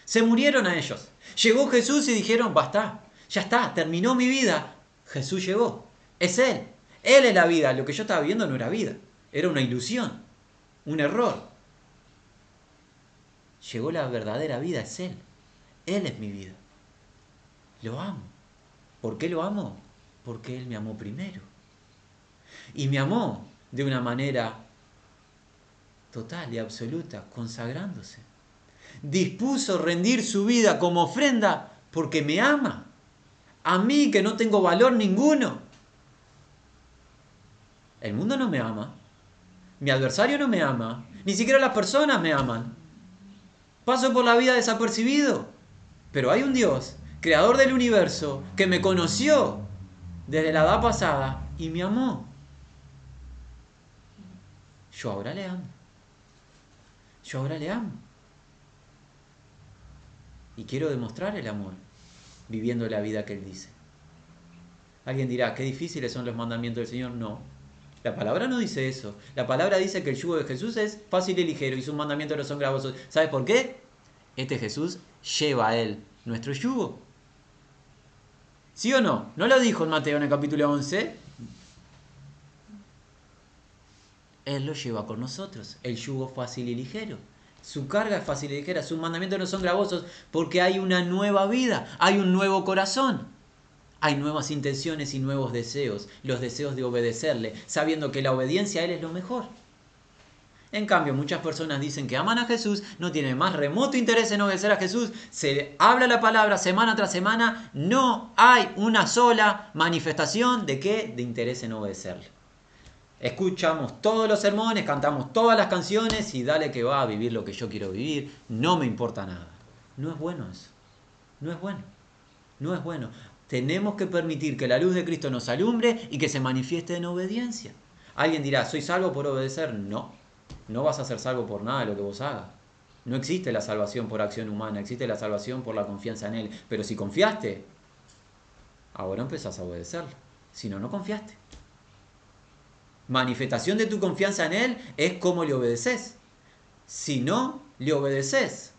Speaker 1: Se murieron a ellos. Llegó Jesús y dijeron, basta, ya está, terminó mi vida. Jesús llegó. Es Él. Él es la vida. Lo que yo estaba viendo no era vida. Era una ilusión. Un error. Llegó la verdadera vida. Es Él. Él es mi vida. Lo amo. ¿Por qué lo amo? Porque Él me amó primero. Y me amó de una manera total y absoluta, consagrándose. Dispuso rendir su vida como ofrenda porque me ama. A mí que no tengo valor ninguno. El mundo no me ama. Mi adversario no me ama. Ni siquiera las personas me aman. Paso por la vida desapercibido. Pero hay un Dios creador del universo, que me conoció desde la edad pasada y me amó. Yo ahora le amo. Yo ahora le amo. Y quiero demostrar el amor viviendo la vida que Él dice. Alguien dirá, qué difíciles son los mandamientos del Señor. No. La palabra no dice eso. La palabra dice que el yugo de Jesús es fácil y ligero y sus mandamientos no son gravosos. ¿Sabes por qué? Este Jesús lleva a Él nuestro yugo. ¿Sí o no? ¿No lo dijo en Mateo en el capítulo 11? Él lo lleva con nosotros. El yugo fácil y ligero. Su carga es fácil y ligera. Sus mandamientos no son gravosos porque hay una nueva vida. Hay un nuevo corazón. Hay nuevas intenciones y nuevos deseos. Los deseos de obedecerle, sabiendo que la obediencia a Él es lo mejor. En cambio, muchas personas dicen que aman a Jesús, no tienen más remoto interés en obedecer a Jesús, se habla la palabra semana tras semana, no hay una sola manifestación de qué? De interés en obedecerle. Escuchamos todos los sermones, cantamos todas las canciones y dale que va a vivir lo que yo quiero vivir, no me importa nada. No es bueno eso, no es bueno, no es bueno. Tenemos que permitir que la luz de Cristo nos alumbre y que se manifieste en obediencia. Alguien dirá, ¿soy salvo por obedecer? No, no vas a ser salvo por nada de lo que vos hagas. No existe la salvación por acción humana, existe la salvación por la confianza en Él. Pero si confiaste, ahora empezás a obedecerlo. Si no, no confiaste. Manifestación de tu confianza en Él es cómo le obedeces. Si no le obedeces,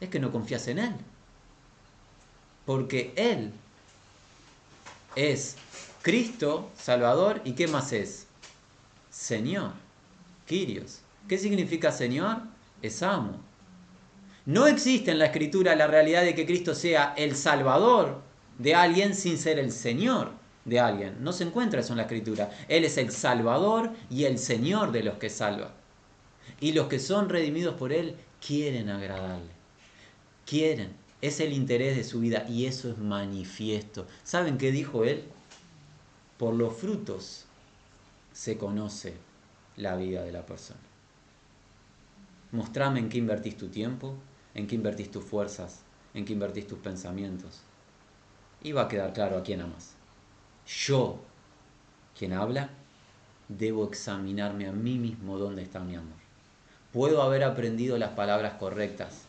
Speaker 1: es que no confías en Él. Porque Él es Cristo, Salvador, ¿y qué más es? Señor. ¿Qué significa Señor? Es amo. No existe en la escritura la realidad de que Cristo sea el Salvador de alguien sin ser el Señor de alguien. No se encuentra eso en la escritura. Él es el Salvador y el Señor de los que salva. Y los que son redimidos por Él quieren agradarle. Quieren. Es el interés de su vida y eso es manifiesto. ¿Saben qué dijo Él? Por los frutos se conoce la vida de la persona. Mostrame en qué invertís tu tiempo, en qué invertís tus fuerzas, en qué invertís tus pensamientos. Y va a quedar claro a quién amas. Yo, quien habla, debo examinarme a mí mismo dónde está mi amor. Puedo haber aprendido las palabras correctas,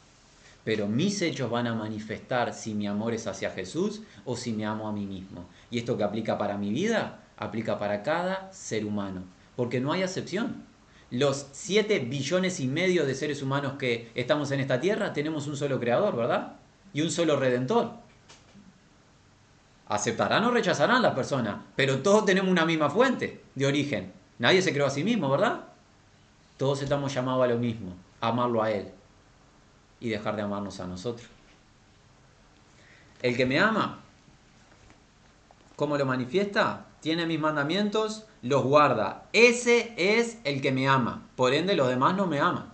Speaker 1: pero mis hechos van a manifestar si mi amor es hacia Jesús o si me amo a mí mismo. Y esto que aplica para mi vida, aplica para cada ser humano porque no hay excepción. Los 7 billones y medio de seres humanos que estamos en esta tierra tenemos un solo creador, ¿verdad? Y un solo redentor. Aceptarán o rechazarán las personas, pero todos tenemos una misma fuente de origen. Nadie se creó a sí mismo, ¿verdad? Todos estamos llamados a lo mismo, amarlo a Él y dejar de amarnos a nosotros. El que me ama, ¿cómo lo manifiesta? Tiene mis mandamientos, los guarda. Ese es el que me ama. Por ende, los demás no me aman.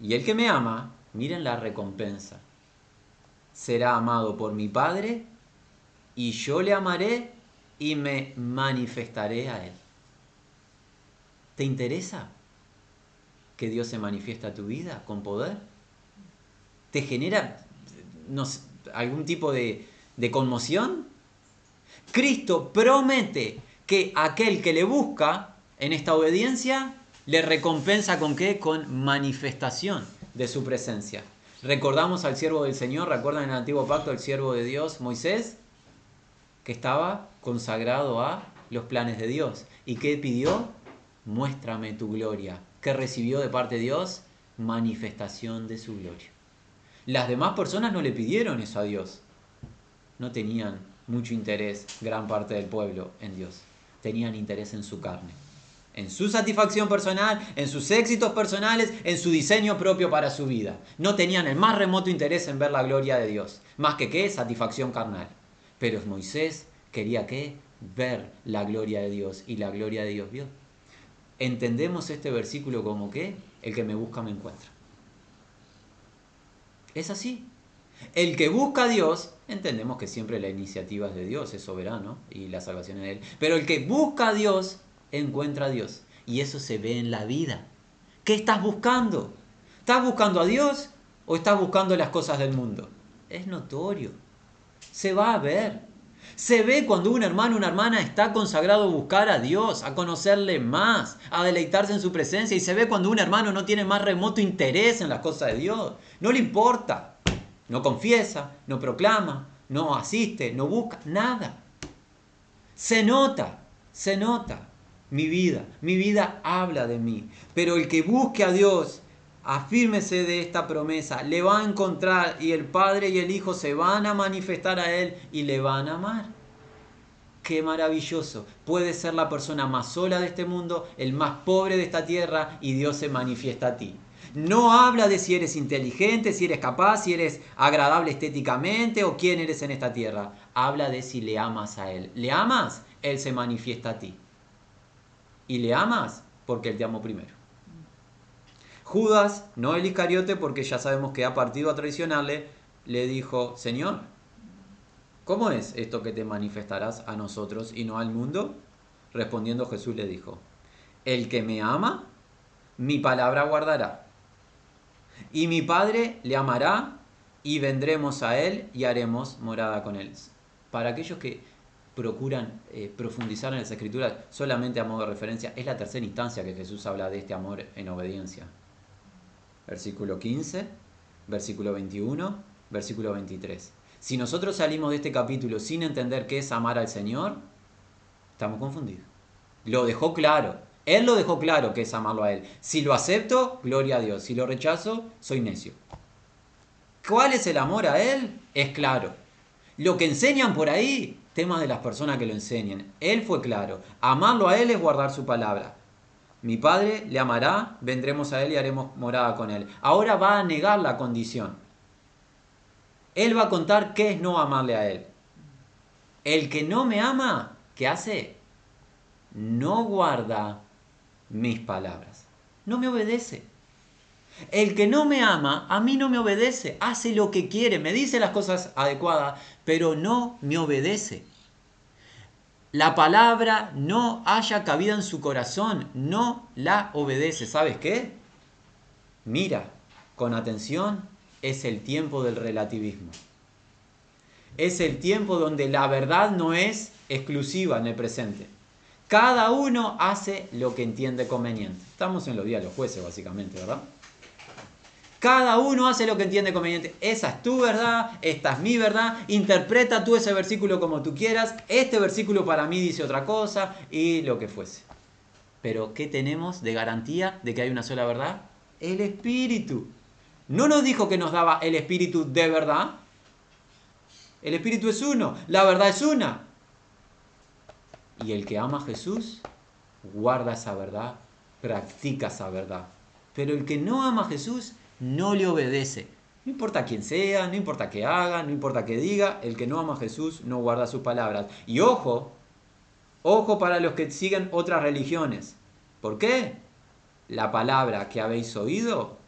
Speaker 1: Y el que me ama, miren la recompensa. Será amado por mi Padre y yo le amaré y me manifestaré a él. ¿Te interesa que Dios se manifiesta a tu vida con poder? ¿Te genera algún tipo de, de conmoción? Cristo promete que aquel que le busca en esta obediencia le recompensa con qué? Con manifestación de su presencia. Recordamos al siervo del Señor, recuerdan en el antiguo pacto el siervo de Dios, Moisés, que estaba consagrado a los planes de Dios. ¿Y qué pidió? Muéstrame tu gloria. ¿Qué recibió de parte de Dios? Manifestación de su gloria. Las demás personas no le pidieron eso a Dios. No tenían mucho interés, gran parte del pueblo, en Dios. Tenían interés en su carne en su satisfacción personal, en sus éxitos personales, en su diseño propio para su vida. No tenían el más remoto interés en ver la gloria de Dios, más que qué, satisfacción carnal. Pero Moisés quería qué, ver la gloria de Dios y la gloria de Dios vio. Entendemos este versículo como que el que me busca me encuentra. Es así. El que busca a Dios, entendemos que siempre la iniciativa es de Dios, es soberano y la salvación es de Él. Pero el que busca a Dios encuentra a Dios. Y eso se ve en la vida. ¿Qué estás buscando? ¿Estás buscando a Dios o estás buscando las cosas del mundo? Es notorio. Se va a ver. Se ve cuando un hermano o una hermana está consagrado a buscar a Dios, a conocerle más, a deleitarse en su presencia. Y se ve cuando un hermano no tiene más remoto interés en las cosas de Dios. No le importa. No confiesa, no proclama, no asiste, no busca, nada. Se nota, se nota mi vida. Mi vida habla de mí. Pero el que busque a Dios, afírmese de esta promesa, le va a encontrar y el Padre y el Hijo se van a manifestar a Él y le van a amar. Qué maravilloso. Puede ser la persona más sola de este mundo, el más pobre de esta tierra y Dios se manifiesta a ti. No habla de si eres inteligente, si eres capaz, si eres agradable estéticamente o quién eres en esta tierra. Habla de si le amas a Él. ¿Le amas? Él se manifiesta a ti y le amas porque Él te amó primero. Judas, no el Iscariote, porque ya sabemos que ha partido a traicionarle, le dijo, Señor, ¿cómo es esto que te manifestarás a nosotros y no al mundo? Respondiendo Jesús le dijo, el que me ama, mi palabra guardará. Y mi Padre le amará y vendremos a Él y haremos morada con Él. Para aquellos que procuran eh, profundizar en las escrituras solamente a modo de referencia, es la tercera instancia que Jesús habla de este amor en obediencia. Versículo 15, versículo 21, versículo 23. Si nosotros salimos de este capítulo sin entender qué es amar al Señor, estamos confundidos. Lo dejó claro. Él lo dejó claro que es amarlo a Él. Si lo acepto, gloria a Dios. Si lo rechazo, soy necio. ¿Cuál es el amor a Él? Es claro. Lo que enseñan por ahí tema de las personas que lo enseñen. Él fue claro. Amarlo a Él es guardar su palabra. Mi Padre le amará, vendremos a Él y haremos morada con Él. Ahora va a negar la condición. Él va a contar qué es no amarle a Él. El que no me ama, ¿qué hace? No guarda mis palabras. No me obedece. El que no me ama, a mí no me obedece, hace lo que quiere, me dice las cosas adecuadas, pero no me obedece. La palabra no haya cabida en su corazón, no la obedece. ¿Sabes qué? Mira con atención, es el tiempo del relativismo. Es el tiempo donde la verdad no es exclusiva en el presente. Cada uno hace lo que entiende conveniente. Estamos en los días de los jueces, básicamente, ¿verdad? Cada uno hace lo que entiende conveniente. Esa es tu verdad, esta es mi verdad. Interpreta tú ese versículo como tú quieras. Este versículo para mí dice otra cosa y lo que fuese. Pero ¿qué tenemos de garantía de que hay una sola verdad? El Espíritu. ¿No nos dijo que nos daba el Espíritu de verdad? El Espíritu es uno, la verdad es una. Y el que ama a Jesús, guarda esa verdad, practica esa verdad. Pero el que no ama a Jesús, no le obedece. No importa quién sea, no importa qué haga, no importa qué diga, el que no ama a Jesús no guarda sus palabras. Y ojo, ojo para los que siguen otras religiones. ¿Por qué? La palabra que habéis oído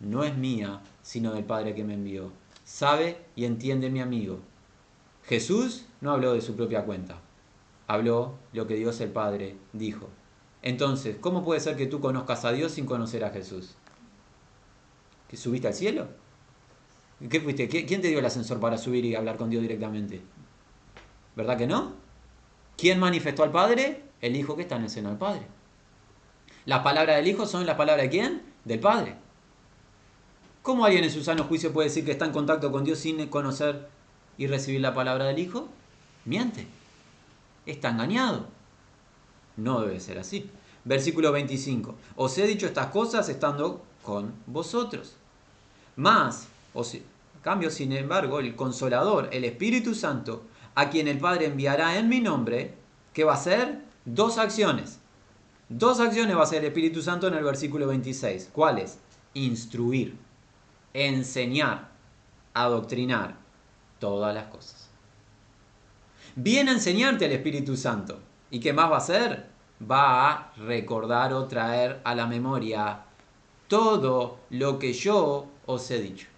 Speaker 1: no es mía, sino del Padre que me envió. Sabe y entiende mi amigo. Jesús no habló de su propia cuenta. Habló lo que Dios el Padre dijo. Entonces, ¿cómo puede ser que tú conozcas a Dios sin conocer a Jesús? ¿Que subiste al cielo? ¿Qué fuiste? ¿Quién te dio el ascensor para subir y hablar con Dios directamente? ¿Verdad que no? ¿Quién manifestó al Padre? El Hijo que está en el seno del Padre. Las palabras del Hijo son las palabras de quién? Del Padre. ¿Cómo alguien en su sano juicio puede decir que está en contacto con Dios sin conocer y recibir la palabra del Hijo? Miente. Está engañado. No debe ser así. Versículo 25. Os he dicho estas cosas estando con vosotros. Más, o cambio, sin embargo, el consolador, el Espíritu Santo, a quien el Padre enviará en mi nombre, ¿qué va a hacer? Dos acciones. Dos acciones va a hacer el Espíritu Santo en el versículo 26. ¿Cuáles? Instruir, enseñar, adoctrinar, todas las cosas. Viene a enseñarte el Espíritu Santo. ¿Y qué más va a hacer? Va a recordar o traer a la memoria todo lo que yo os he dicho.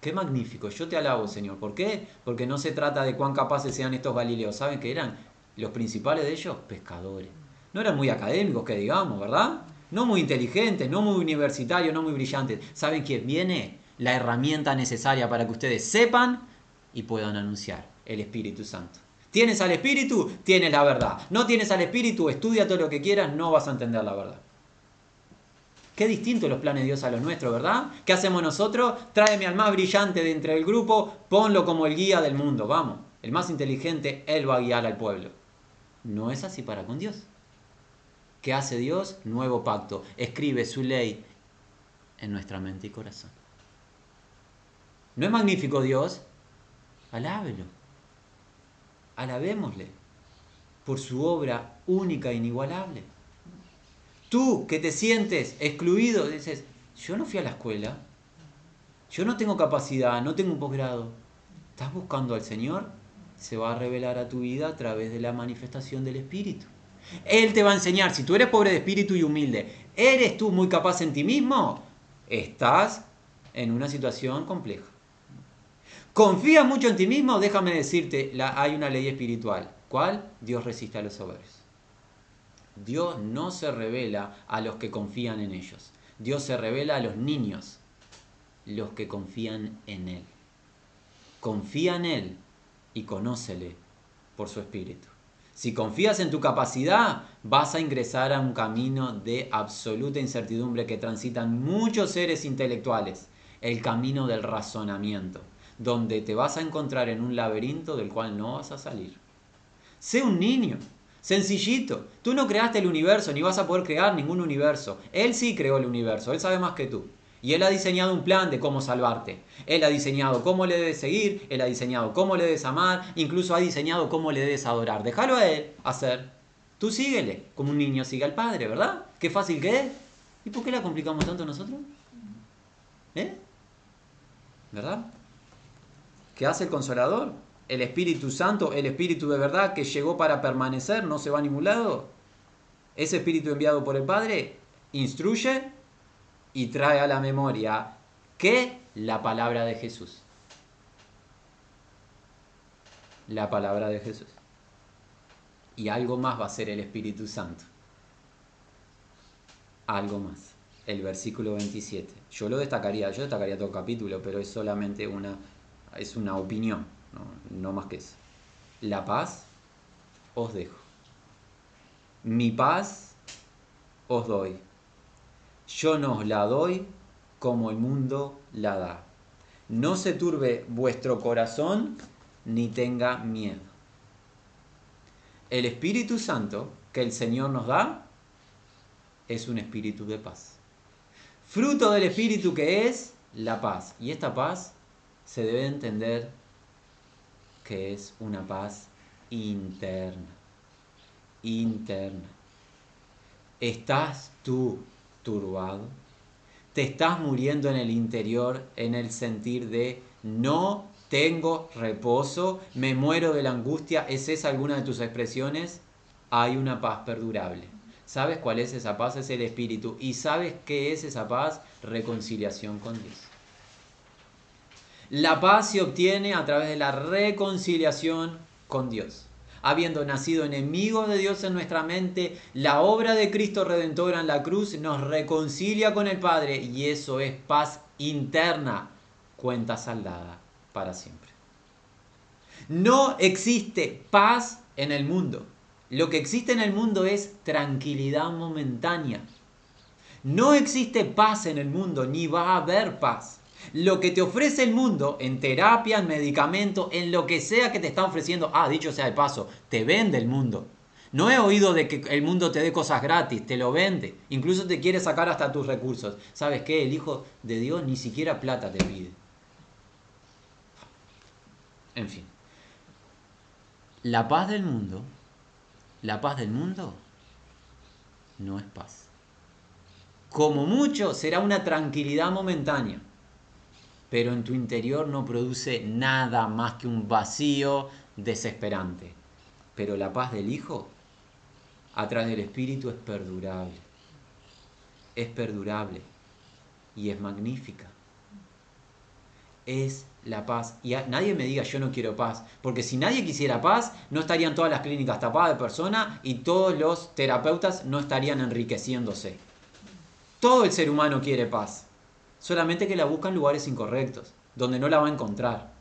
Speaker 1: Qué magnífico, yo te alabo, Señor. ¿Por qué? Porque no se trata de cuán capaces sean estos galileos. ¿Saben qué eran? Los principales de ellos, pescadores. No eran muy académicos, que digamos, ¿verdad? No muy inteligentes, no muy universitarios, no muy brillantes. ¿Saben quién viene? La herramienta necesaria para que ustedes sepan y puedan anunciar el Espíritu Santo. ¿Tienes al Espíritu? Tienes la verdad. No tienes al Espíritu, estudia todo lo que quieras, no vas a entender la verdad. Qué distinto los planes de Dios a los nuestros, ¿verdad? ¿Qué hacemos nosotros? Tráeme al más brillante de entre el grupo, ponlo como el guía del mundo, vamos. El más inteligente, él va a guiar al pueblo. No es así para con Dios. ¿Qué hace Dios? Nuevo pacto. Escribe su ley en nuestra mente y corazón. ¿No es magnífico Dios? Alábelo. Alabémosle por su obra única e inigualable. Tú que te sientes excluido, dices, yo no fui a la escuela, yo no tengo capacidad, no tengo un posgrado. ¿Estás buscando al Señor? Se va a revelar a tu vida a través de la manifestación del Espíritu. Él te va a enseñar, si tú eres pobre de espíritu y humilde, ¿eres tú muy capaz en ti mismo? Estás en una situación compleja. ¿Confías mucho en ti mismo? Déjame decirte, hay una ley espiritual. ¿Cuál? Dios resiste a los soberbios. Dios no se revela a los que confían en ellos. Dios se revela a los niños, los que confían en Él. Confía en Él y conócele por su espíritu. Si confías en tu capacidad, vas a ingresar a un camino de absoluta incertidumbre que transitan muchos seres intelectuales, el camino del razonamiento, donde te vas a encontrar en un laberinto del cual no vas a salir. Sé un niño, Sencillito. Tú no creaste el universo, ni vas a poder crear ningún universo. Él sí creó el universo, él sabe más que tú. Y él ha diseñado un plan de cómo salvarte. Él ha diseñado cómo le debes seguir, él ha diseñado cómo le debes amar, incluso ha diseñado cómo le debes adorar. Déjalo a él hacer. Tú síguele, como un niño sigue al padre, ¿verdad? Qué fácil que es. ¿Y por qué la complicamos tanto nosotros? ¿Eh? ¿Verdad? ¿Qué hace el consolador? el Espíritu Santo, el Espíritu de verdad que llegó para permanecer, no se va a ningún lado. Ese Espíritu enviado por el Padre instruye y trae a la memoria que la palabra de Jesús. La palabra de Jesús. Y algo más va a ser el Espíritu Santo. Algo más. El versículo 27. Yo lo destacaría, yo destacaría todo el capítulo, pero es solamente una, es una opinión no, más que eso. La paz os dejo. Mi paz os doy. Yo no os la doy como el mundo la da. No se turbe vuestro corazón ni tenga miedo. El Espíritu Santo que el Señor nos da es un espíritu de paz. Fruto del Espíritu que es la paz. Y esta paz se debe entender que es una paz interna. Interna. ¿Estás tú turbado? ¿Te estás muriendo en el interior en el sentir de no tengo reposo, me muero de la angustia? ¿Es esa alguna de tus expresiones? Hay una paz perdurable. ¿Sabes cuál es esa paz? Es el Espíritu. ¿Y sabes qué es esa paz? Reconciliación con Dios. La paz se obtiene a través de la reconciliación con Dios. Habiendo nacido enemigos de Dios en nuestra mente, la obra de Cristo Redentor en la cruz nos reconcilia con el Padre y eso es paz interna, cuenta saldada para siempre. No existe paz en el mundo. Lo que existe en el mundo es tranquilidad momentánea. No existe paz en el mundo, ni va a haber paz. Lo que te ofrece el mundo en terapia, en medicamento, en lo que sea que te está ofreciendo, ah, dicho sea de paso, te vende el mundo. No he oído de que el mundo te dé cosas gratis, te lo vende. Incluso te quiere sacar hasta tus recursos. ¿Sabes qué? El Hijo de Dios ni siquiera plata te pide. En fin. La paz del mundo, la paz del mundo no es paz. Como mucho será una tranquilidad momentánea pero en tu interior no produce nada más que un vacío desesperante. Pero la paz del Hijo, a través del Espíritu, es perdurable. Es perdurable y es magnífica. Es la paz. Y nadie me diga yo no quiero paz, porque si nadie quisiera paz, no estarían todas las clínicas tapadas de personas y todos los terapeutas no estarían enriqueciéndose. Todo el ser humano quiere paz solamente que la busca en lugares incorrectos, donde no la va a encontrar.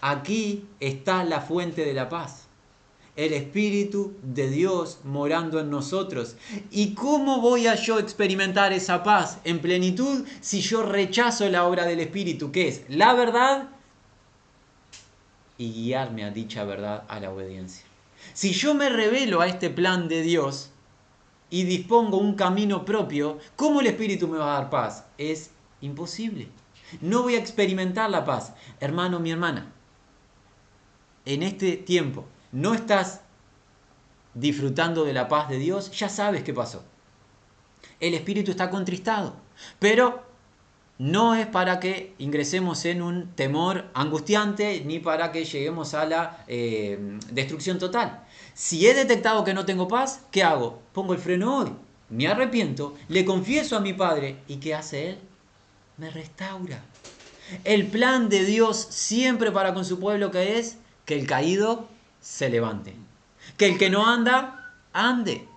Speaker 1: Aquí está la fuente de la paz, el Espíritu de Dios morando en nosotros. ¿Y cómo voy a yo experimentar esa paz en plenitud si yo rechazo la obra del Espíritu, que es la verdad y guiarme a dicha verdad a la obediencia? Si yo me revelo a este plan de Dios, y dispongo un camino propio, ¿cómo el Espíritu me va a dar paz? Es imposible. No voy a experimentar la paz. Hermano, mi hermana, en este tiempo no estás disfrutando de la paz de Dios, ya sabes qué pasó. El Espíritu está contristado, pero no es para que ingresemos en un temor angustiante ni para que lleguemos a la eh, destrucción total. Si he detectado que no tengo paz, ¿qué hago? Pongo el freno hoy, me arrepiento, le confieso a mi Padre y ¿qué hace Él? Me restaura. El plan de Dios siempre para con su pueblo que es que el caído se levante, que el que no anda, ande,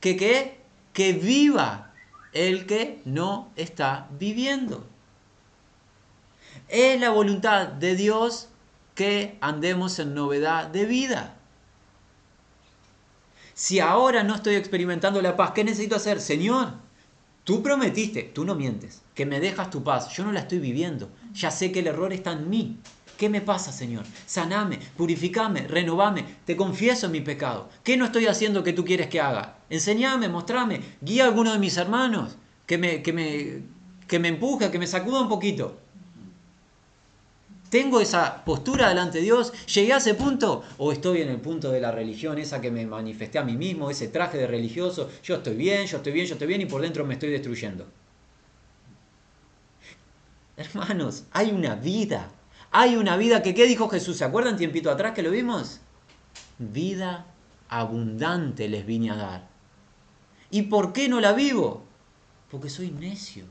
Speaker 1: que que viva el que no está viviendo. Es la voluntad de Dios que andemos en novedad de vida. Si ahora no estoy experimentando la paz, ¿qué necesito hacer? Señor, tú prometiste, tú no mientes, que me dejas tu paz. Yo no la estoy viviendo. Ya sé que el error está en mí. ¿Qué me pasa, Señor? Saname, purificame, renovame. Te confieso mi pecado. ¿Qué no estoy haciendo que tú quieres que haga? Enseñame, mostrame. Guía a alguno de mis hermanos que me, que me, que me empuja, que me sacuda un poquito. ¿Tengo esa postura delante de Dios? ¿Llegué a ese punto? ¿O estoy en el punto de la religión, esa que me manifesté a mí mismo, ese traje de religioso? Yo estoy bien, yo estoy bien, yo estoy bien y por dentro me estoy destruyendo. Hermanos, hay una vida. Hay una vida que, ¿qué dijo Jesús? ¿Se acuerdan tiempito atrás que lo vimos? Vida abundante les vine a dar. ¿Y por qué no la vivo? Porque soy necio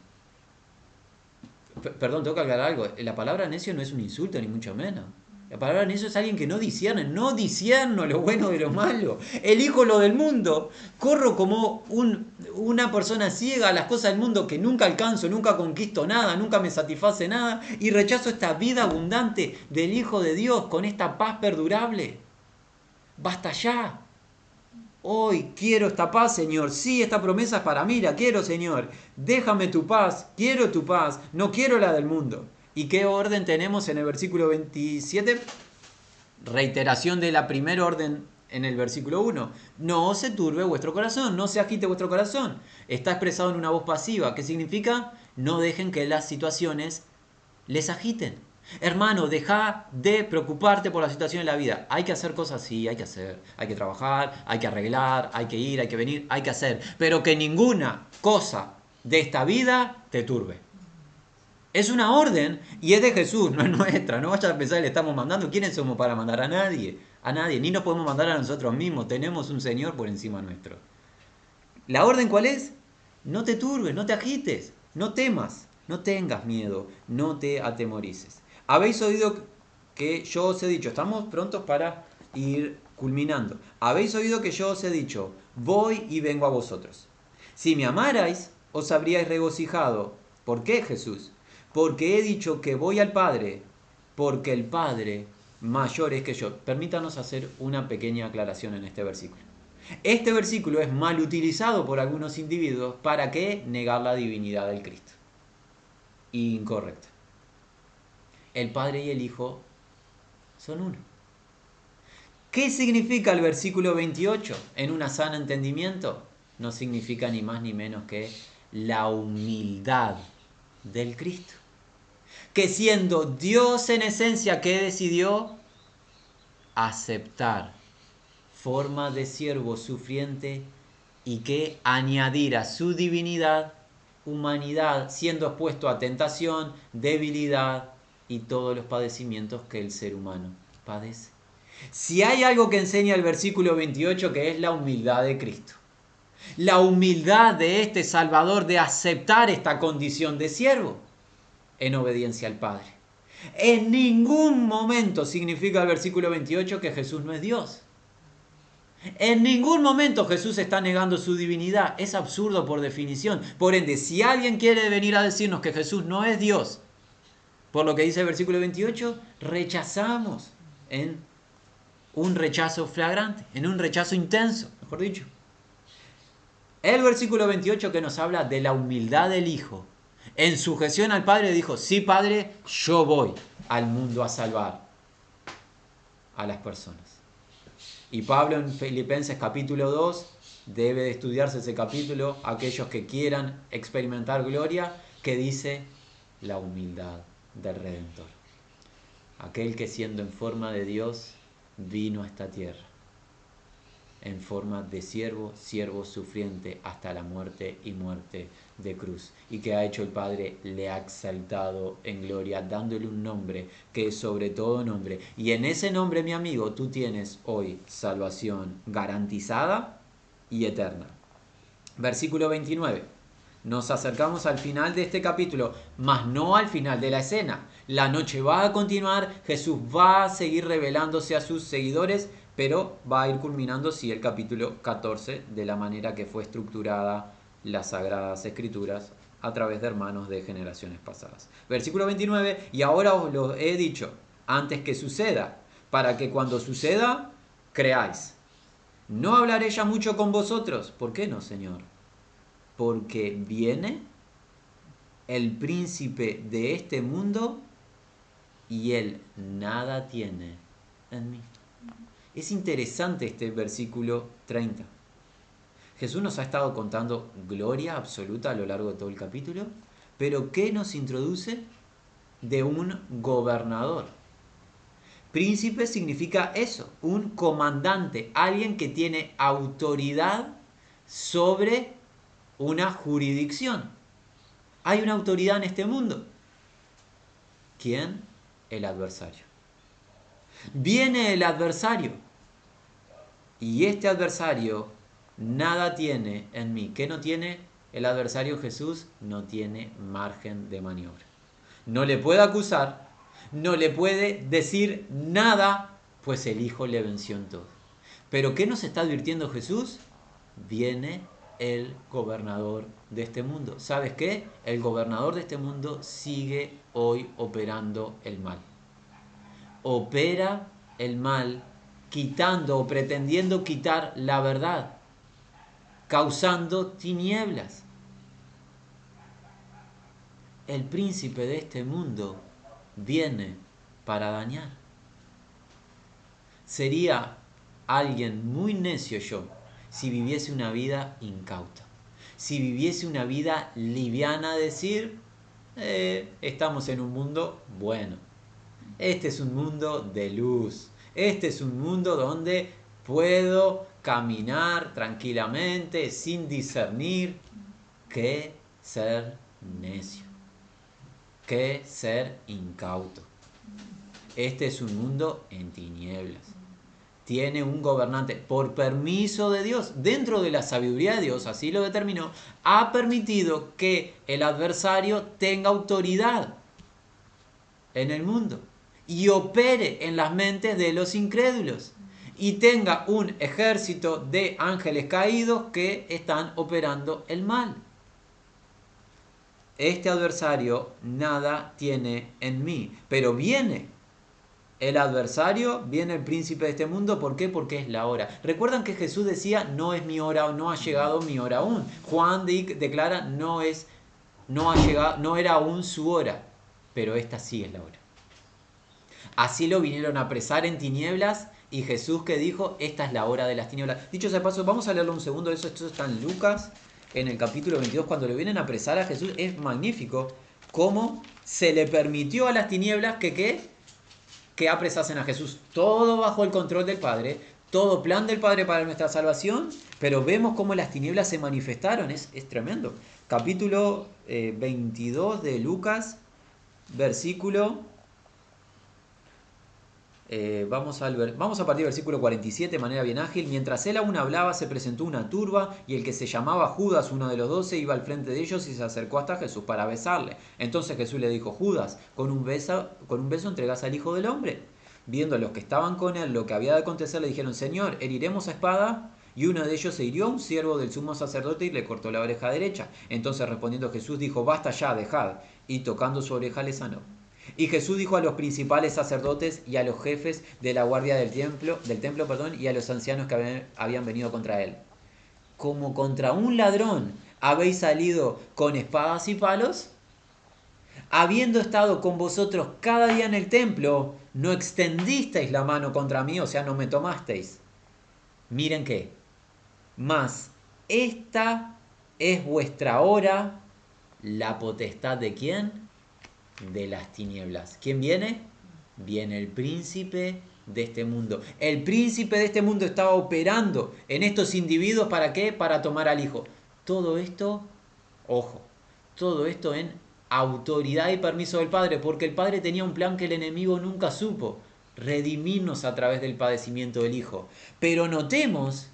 Speaker 1: perdón, tengo que aclarar algo. La palabra necio no es un insulto, ni mucho menos. La palabra necio es alguien que no discierne, no discierno lo bueno de lo malo. Elijo lo del mundo. Corro como una persona ciega a las cosas del mundo que nunca alcanzo, nunca conquisto nada, nunca me satisface nada. Y rechazo esta vida abundante del Hijo de Dios con esta paz perdurable. Basta ya. Hoy quiero esta paz, Señor. Sí, esta promesa es para mí, la quiero, Señor. Déjame tu paz, quiero tu paz, no quiero la del mundo. ¿Y qué orden tenemos en el versículo 27? Reiteración de la primera orden en el versículo 1. No se turbe vuestro corazón, no se agite vuestro corazón. Está expresado en una voz pasiva. ¿Qué significa? No dejen que las situaciones les agiten. Hermano, deja de preocuparte por la situación de la vida. Hay que hacer cosas, sí, hay que hacer. Hay que trabajar, hay que arreglar, hay que ir, hay que venir, hay que hacer. Pero que ninguna cosa de esta vida te turbe. Es una orden y es de Jesús, no es nuestra. No vayas a pensar que le estamos mandando. ¿Quiénes somos para mandar a nadie? A nadie. Ni nos podemos mandar a nosotros mismos. Tenemos un Señor por encima nuestro. ¿La orden cuál es? No te turbes, no te agites, no temas, no tengas miedo, no te atemorices. Habéis oído que yo os he dicho, estamos prontos para ir culminando. Habéis oído que yo os he dicho, voy y vengo a vosotros. Si me amarais, os habríais regocijado. ¿Por qué, Jesús? Porque he dicho que voy al Padre, porque el Padre mayor es que yo. Permítanos hacer una pequeña aclaración en este versículo. Este versículo es mal utilizado por algunos individuos para que negar la divinidad del Cristo. Incorrecto. El Padre y el Hijo son uno. ¿Qué significa el versículo 28 en un sana entendimiento? No significa ni más ni menos que la humildad del Cristo. Que siendo Dios en esencia, ¿qué decidió? Aceptar forma de siervo sufriente y que añadir a su divinidad humanidad, siendo expuesto a tentación, debilidad y todos los padecimientos que el ser humano padece. Si hay algo que enseña el versículo 28 que es la humildad de Cristo, la humildad de este Salvador de aceptar esta condición de siervo en obediencia al Padre. En ningún momento significa el versículo 28 que Jesús no es Dios. En ningún momento Jesús está negando su divinidad. Es absurdo por definición. Por ende, si alguien quiere venir a decirnos que Jesús no es Dios, por lo que dice el versículo 28, rechazamos en un rechazo flagrante, en un rechazo intenso, mejor dicho. El versículo 28 que nos habla de la humildad del Hijo. En sujeción al Padre dijo, sí Padre, yo voy al mundo a salvar a las personas. Y Pablo en Filipenses capítulo 2 debe de estudiarse ese capítulo, aquellos que quieran experimentar gloria, que dice la humildad del Redentor. Aquel que siendo en forma de Dios vino a esta tierra en forma de siervo, siervo sufriente hasta la muerte y muerte de cruz. Y que ha hecho el Padre, le ha exaltado en gloria, dándole un nombre que es sobre todo nombre. Y en ese nombre, mi amigo, tú tienes hoy salvación garantizada y eterna. Versículo 29. Nos acercamos al final de este capítulo, mas no al final de la escena. La noche va a continuar, Jesús va a seguir revelándose a sus seguidores pero va a ir culminando sí el capítulo 14 de la manera que fue estructurada las sagradas escrituras a través de hermanos de generaciones pasadas. Versículo 29, y ahora os lo he dicho antes que suceda, para que cuando suceda creáis. No hablaré ya mucho con vosotros. ¿Por qué no, Señor? Porque viene el príncipe de este mundo y él nada tiene en mí. Es interesante este versículo 30. Jesús nos ha estado contando gloria absoluta a lo largo de todo el capítulo, pero ¿qué nos introduce? De un gobernador. Príncipe significa eso, un comandante, alguien que tiene autoridad sobre una jurisdicción. Hay una autoridad en este mundo. ¿Quién? El adversario. Viene el adversario. Y este adversario nada tiene en mí. ¿Qué no tiene? El adversario Jesús no tiene margen de maniobra. No le puede acusar, no le puede decir nada, pues el Hijo le venció en todo. Pero ¿qué nos está advirtiendo Jesús? Viene el gobernador de este mundo. ¿Sabes qué? El gobernador de este mundo sigue hoy operando el mal opera el mal quitando o pretendiendo quitar la verdad, causando tinieblas. El príncipe de este mundo viene para dañar. Sería alguien muy necio yo si viviese una vida incauta, si viviese una vida liviana, decir, eh, estamos en un mundo bueno Este es un mundo de luz. Este es un mundo donde puedo caminar tranquilamente sin discernir que ser necio, que ser incauto. Este es un mundo en tinieblas. Tiene un gobernante, por permiso de Dios, dentro de la sabiduría de Dios, así lo determinó, ha permitido que el adversario tenga autoridad en el mundo y opere en las mentes de los incrédulos y tenga un ejército de ángeles caídos que están operando el mal. Este adversario nada tiene en mí, pero viene el adversario, viene el príncipe de este mundo, ¿por qué? Porque es la hora. Recuerdan que Jesús decía, no es mi hora, no ha llegado mi hora aún. Juan declara, no es, no ha llegado, no era aún su hora, pero esta sí es la hora. Así lo vinieron a apresar en tinieblas y Jesús que dijo, esta es la hora de las tinieblas. Dicho sea paso, vamos a leerlo un segundo, eso esto está en Lucas, en el capítulo 22, cuando le vienen a apresar a Jesús, es magnífico cómo se le permitió a las tinieblas que, ¿qué? Que apresasen a Jesús. Todo bajo el control del Padre, todo plan del Padre para nuestra salvación, pero vemos cómo las tinieblas se manifestaron, es, tremendo. Capítulo 22 eh, de Lucas, versículo eh, vamos, al vamos a partir del versículo 47 de manera bien ágil. Mientras él aún hablaba, se presentó una turba y el que se llamaba Judas, uno de los doce, iba al frente de ellos y se acercó hasta Jesús para besarle. Entonces Jesús le dijo, Judas, con un beso, con un beso entregas al Hijo del Hombre. Viendo los que estaban con él lo que había de acontecer, le dijeron, Señor, ¿heriremos a espada? Y uno de ellos se hirió a un siervo del sumo sacerdote y le cortó la oreja derecha. Entonces respondiendo Jesús dijo, basta ya, dejad. Y tocando su oreja le sanó. Y Jesús dijo a los principales sacerdotes y a los jefes de la guardia del templo, del templo perdón, y a los ancianos que habían venido contra él. Como contra un ladrón habéis salido con espadas y palos, habiendo estado con vosotros cada día en el templo, no extendisteis la mano contra mí, o sea, no me tomasteis. Miren qué. Mas esta es vuestra hora, la potestad de quién? De las tinieblas. ¿Quién viene? Viene el príncipe de este mundo. El príncipe de este mundo estaba operando en estos individuos para qué? Para tomar al hijo. Todo esto, ojo, todo esto en autoridad y permiso del Padre, porque el Padre tenía un plan que el enemigo nunca supo, redimirnos a través del padecimiento del Hijo. Pero notemos,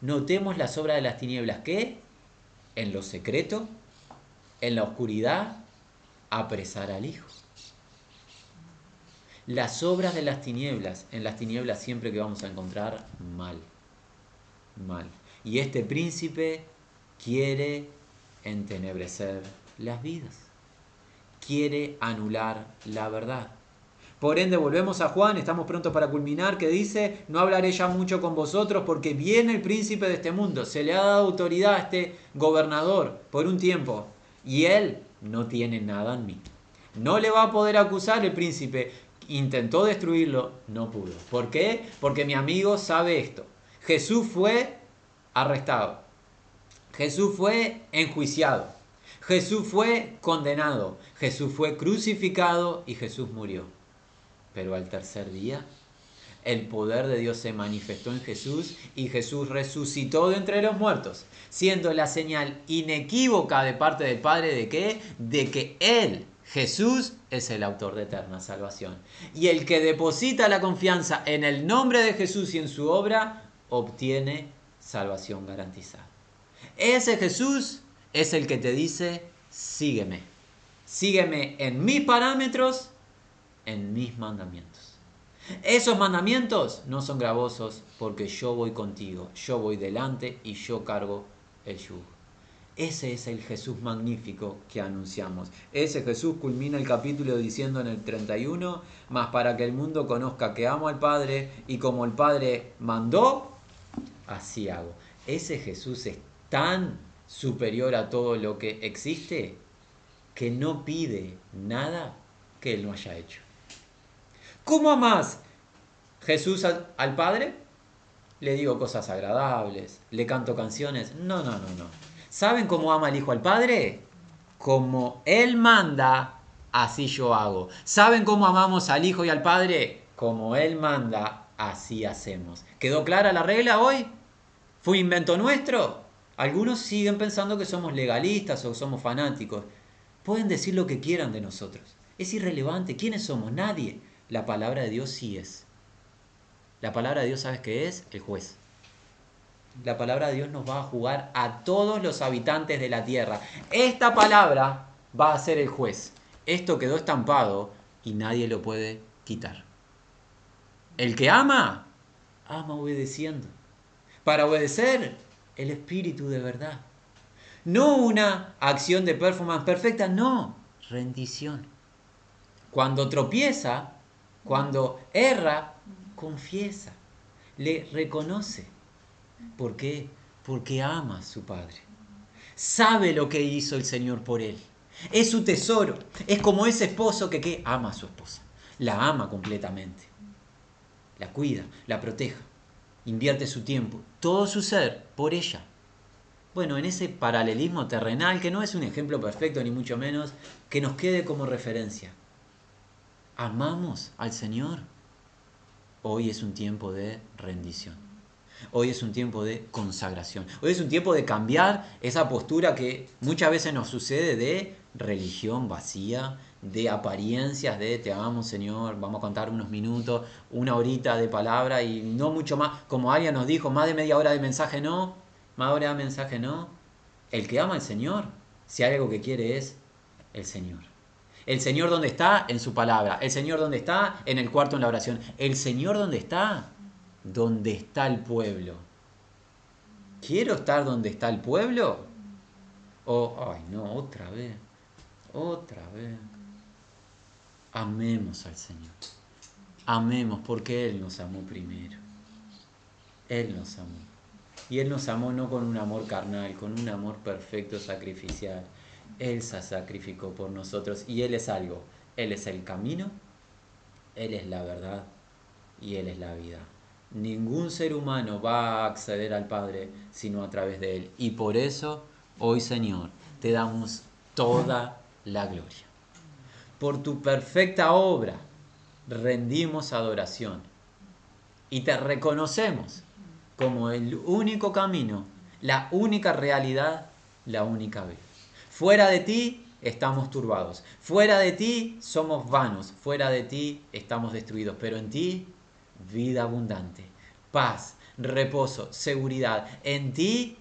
Speaker 1: notemos las obras de las tinieblas, que en lo secreto, en la oscuridad, apresar al Hijo. Las obras de las tinieblas, en las tinieblas siempre que vamos a encontrar mal, mal. Y este príncipe quiere entenebrecer las vidas, quiere anular la verdad. Por ende, volvemos a Juan, estamos prontos para culminar, que dice, no hablaré ya mucho con vosotros porque viene el príncipe de este mundo, se le ha dado autoridad a este gobernador por un tiempo, y él no tiene nada en mí. No le va a poder acusar el príncipe. Intentó destruirlo, no pudo. ¿Por qué? Porque mi amigo sabe esto. Jesús fue arrestado. Jesús fue enjuiciado. Jesús fue condenado. Jesús fue crucificado y Jesús murió. Pero al tercer día el poder de Dios se manifestó en Jesús y Jesús resucitó de entre los muertos, siendo la señal inequívoca de parte del Padre de qué? De que Él, Jesús, es el autor de eterna salvación. Y el que deposita la confianza en el nombre de Jesús y en su obra, obtiene salvación garantizada. Ese Jesús es el que te dice, sígueme. Sígueme en mis parámetros, en mis mandamientos. Esos mandamientos no son gravosos porque yo voy contigo, yo voy delante y yo cargo el yugo. Ese es el Jesús magnífico que anunciamos. Ese Jesús culmina el capítulo diciendo en el 31, más para que el mundo conozca que amo al Padre y como el Padre mandó, así hago. Ese Jesús es tan superior a todo lo que existe que no pide nada que Él no haya hecho. ¿Cómo amas Jesús al, Padre? Le digo cosas agradables, le canto canciones. No, no, no, no. ¿Saben cómo ama el Hijo al Padre? Como Él manda, así yo hago. ¿Saben cómo amamos al Hijo y al Padre? Como Él manda, así hacemos. ¿Quedó clara la regla hoy? ¿Fue invento nuestro? Algunos siguen pensando que somos legalistas o somos fanáticos. Pueden decir lo que quieran de nosotros. Es irrelevante. ¿Quiénes somos? Nadie. La palabra de Dios sí es. La palabra de Dios, ¿sabes qué es? El juez. La palabra de Dios nos va a jugar a todos los habitantes de la tierra. Esta palabra va a ser el juez. Esto quedó estampado y nadie lo puede quitar. El que ama, ama obedeciendo. Para obedecer, el espíritu de verdad. No una acción de performance perfecta, no, rendición. Cuando tropieza, cuando erra, confiesa, le reconoce. ¿Por qué? Porque ama a su Padre. Sabe lo que hizo el Señor por él. Es su tesoro. Es como ese esposo que, ama a su esposa. La ama completamente. La cuida, la proteja. Invierte su tiempo, todo su ser por ella. Bueno, en ese paralelismo terrenal, que no es un ejemplo perfecto ni mucho menos, que nos quede como referencia. ¿Amamos al Señor? Hoy es un tiempo de rendición. Hoy es un tiempo de consagración. Hoy es un tiempo de cambiar esa postura que muchas veces nos sucede de religión vacía, de apariencias, de te amamos Señor, vamos a contar unos minutos, una horita de palabra y no mucho más. Como alguien nos dijo, más de media hora de mensaje no, más hora de mensaje no. El que ama al Señor, si algo que quiere es el Señor. El Señor donde está, en su palabra. El Señor donde está, en el cuarto en la oración. El Señor donde está, donde está el pueblo. ¿Quiero estar donde está el pueblo? O, ay no, otra vez, otra vez. Amemos al Señor. Amemos porque Él nos amó primero. Él nos amó. Y Él nos amó no con un amor carnal, con un amor perfecto, sacrificial. Él se sacrificó por nosotros y Él es algo. Él es el camino, Él es la verdad y Él es la vida. Ningún ser humano va a acceder al Padre sino a través de Él. Y por eso, hoy Señor, te damos toda la gloria. Por tu perfecta obra rendimos adoración y te reconocemos como el único camino, la única realidad, la única vida. Fuera de ti estamos turbados, fuera de ti somos vanos, fuera de ti estamos destruidos, pero en ti vida abundante, paz, reposo, seguridad. En ti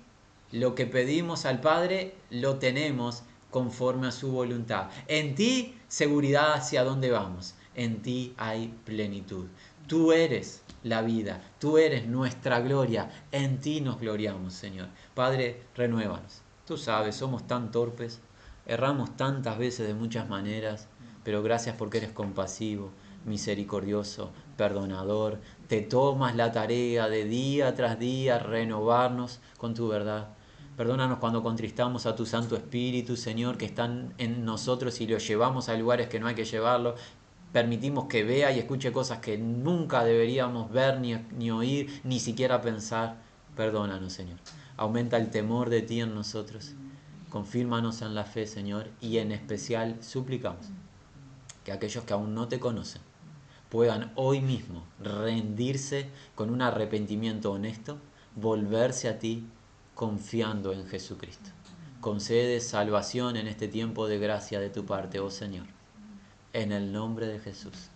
Speaker 1: lo que pedimos al Padre lo tenemos conforme a su voluntad. En ti seguridad hacia dónde vamos. En ti hay plenitud. Tú eres la vida, tú eres nuestra gloria. En ti nos gloriamos, Señor. Padre, renuévanos. Tú sabes, somos tan torpes, erramos tantas veces de muchas maneras, pero gracias porque eres compasivo, misericordioso, perdonador, te tomas la tarea de día tras día renovarnos con tu verdad. Perdónanos cuando contristamos a tu Santo Espíritu, Señor, que están en nosotros y lo llevamos a lugares que no hay que llevarlo. Permitimos que vea y escuche cosas que nunca deberíamos ver, ni, ni oír, ni siquiera pensar. Perdónanos, Señor. Aumenta el temor de ti en nosotros. Confírmanos en la fe, Señor, y en especial suplicamos que aquellos que aún no te conocen puedan hoy mismo rendirse con un arrepentimiento honesto, volverse a ti confiando en Jesucristo. Concede salvación en este tiempo de gracia de tu parte, oh Señor. En el nombre de Jesús.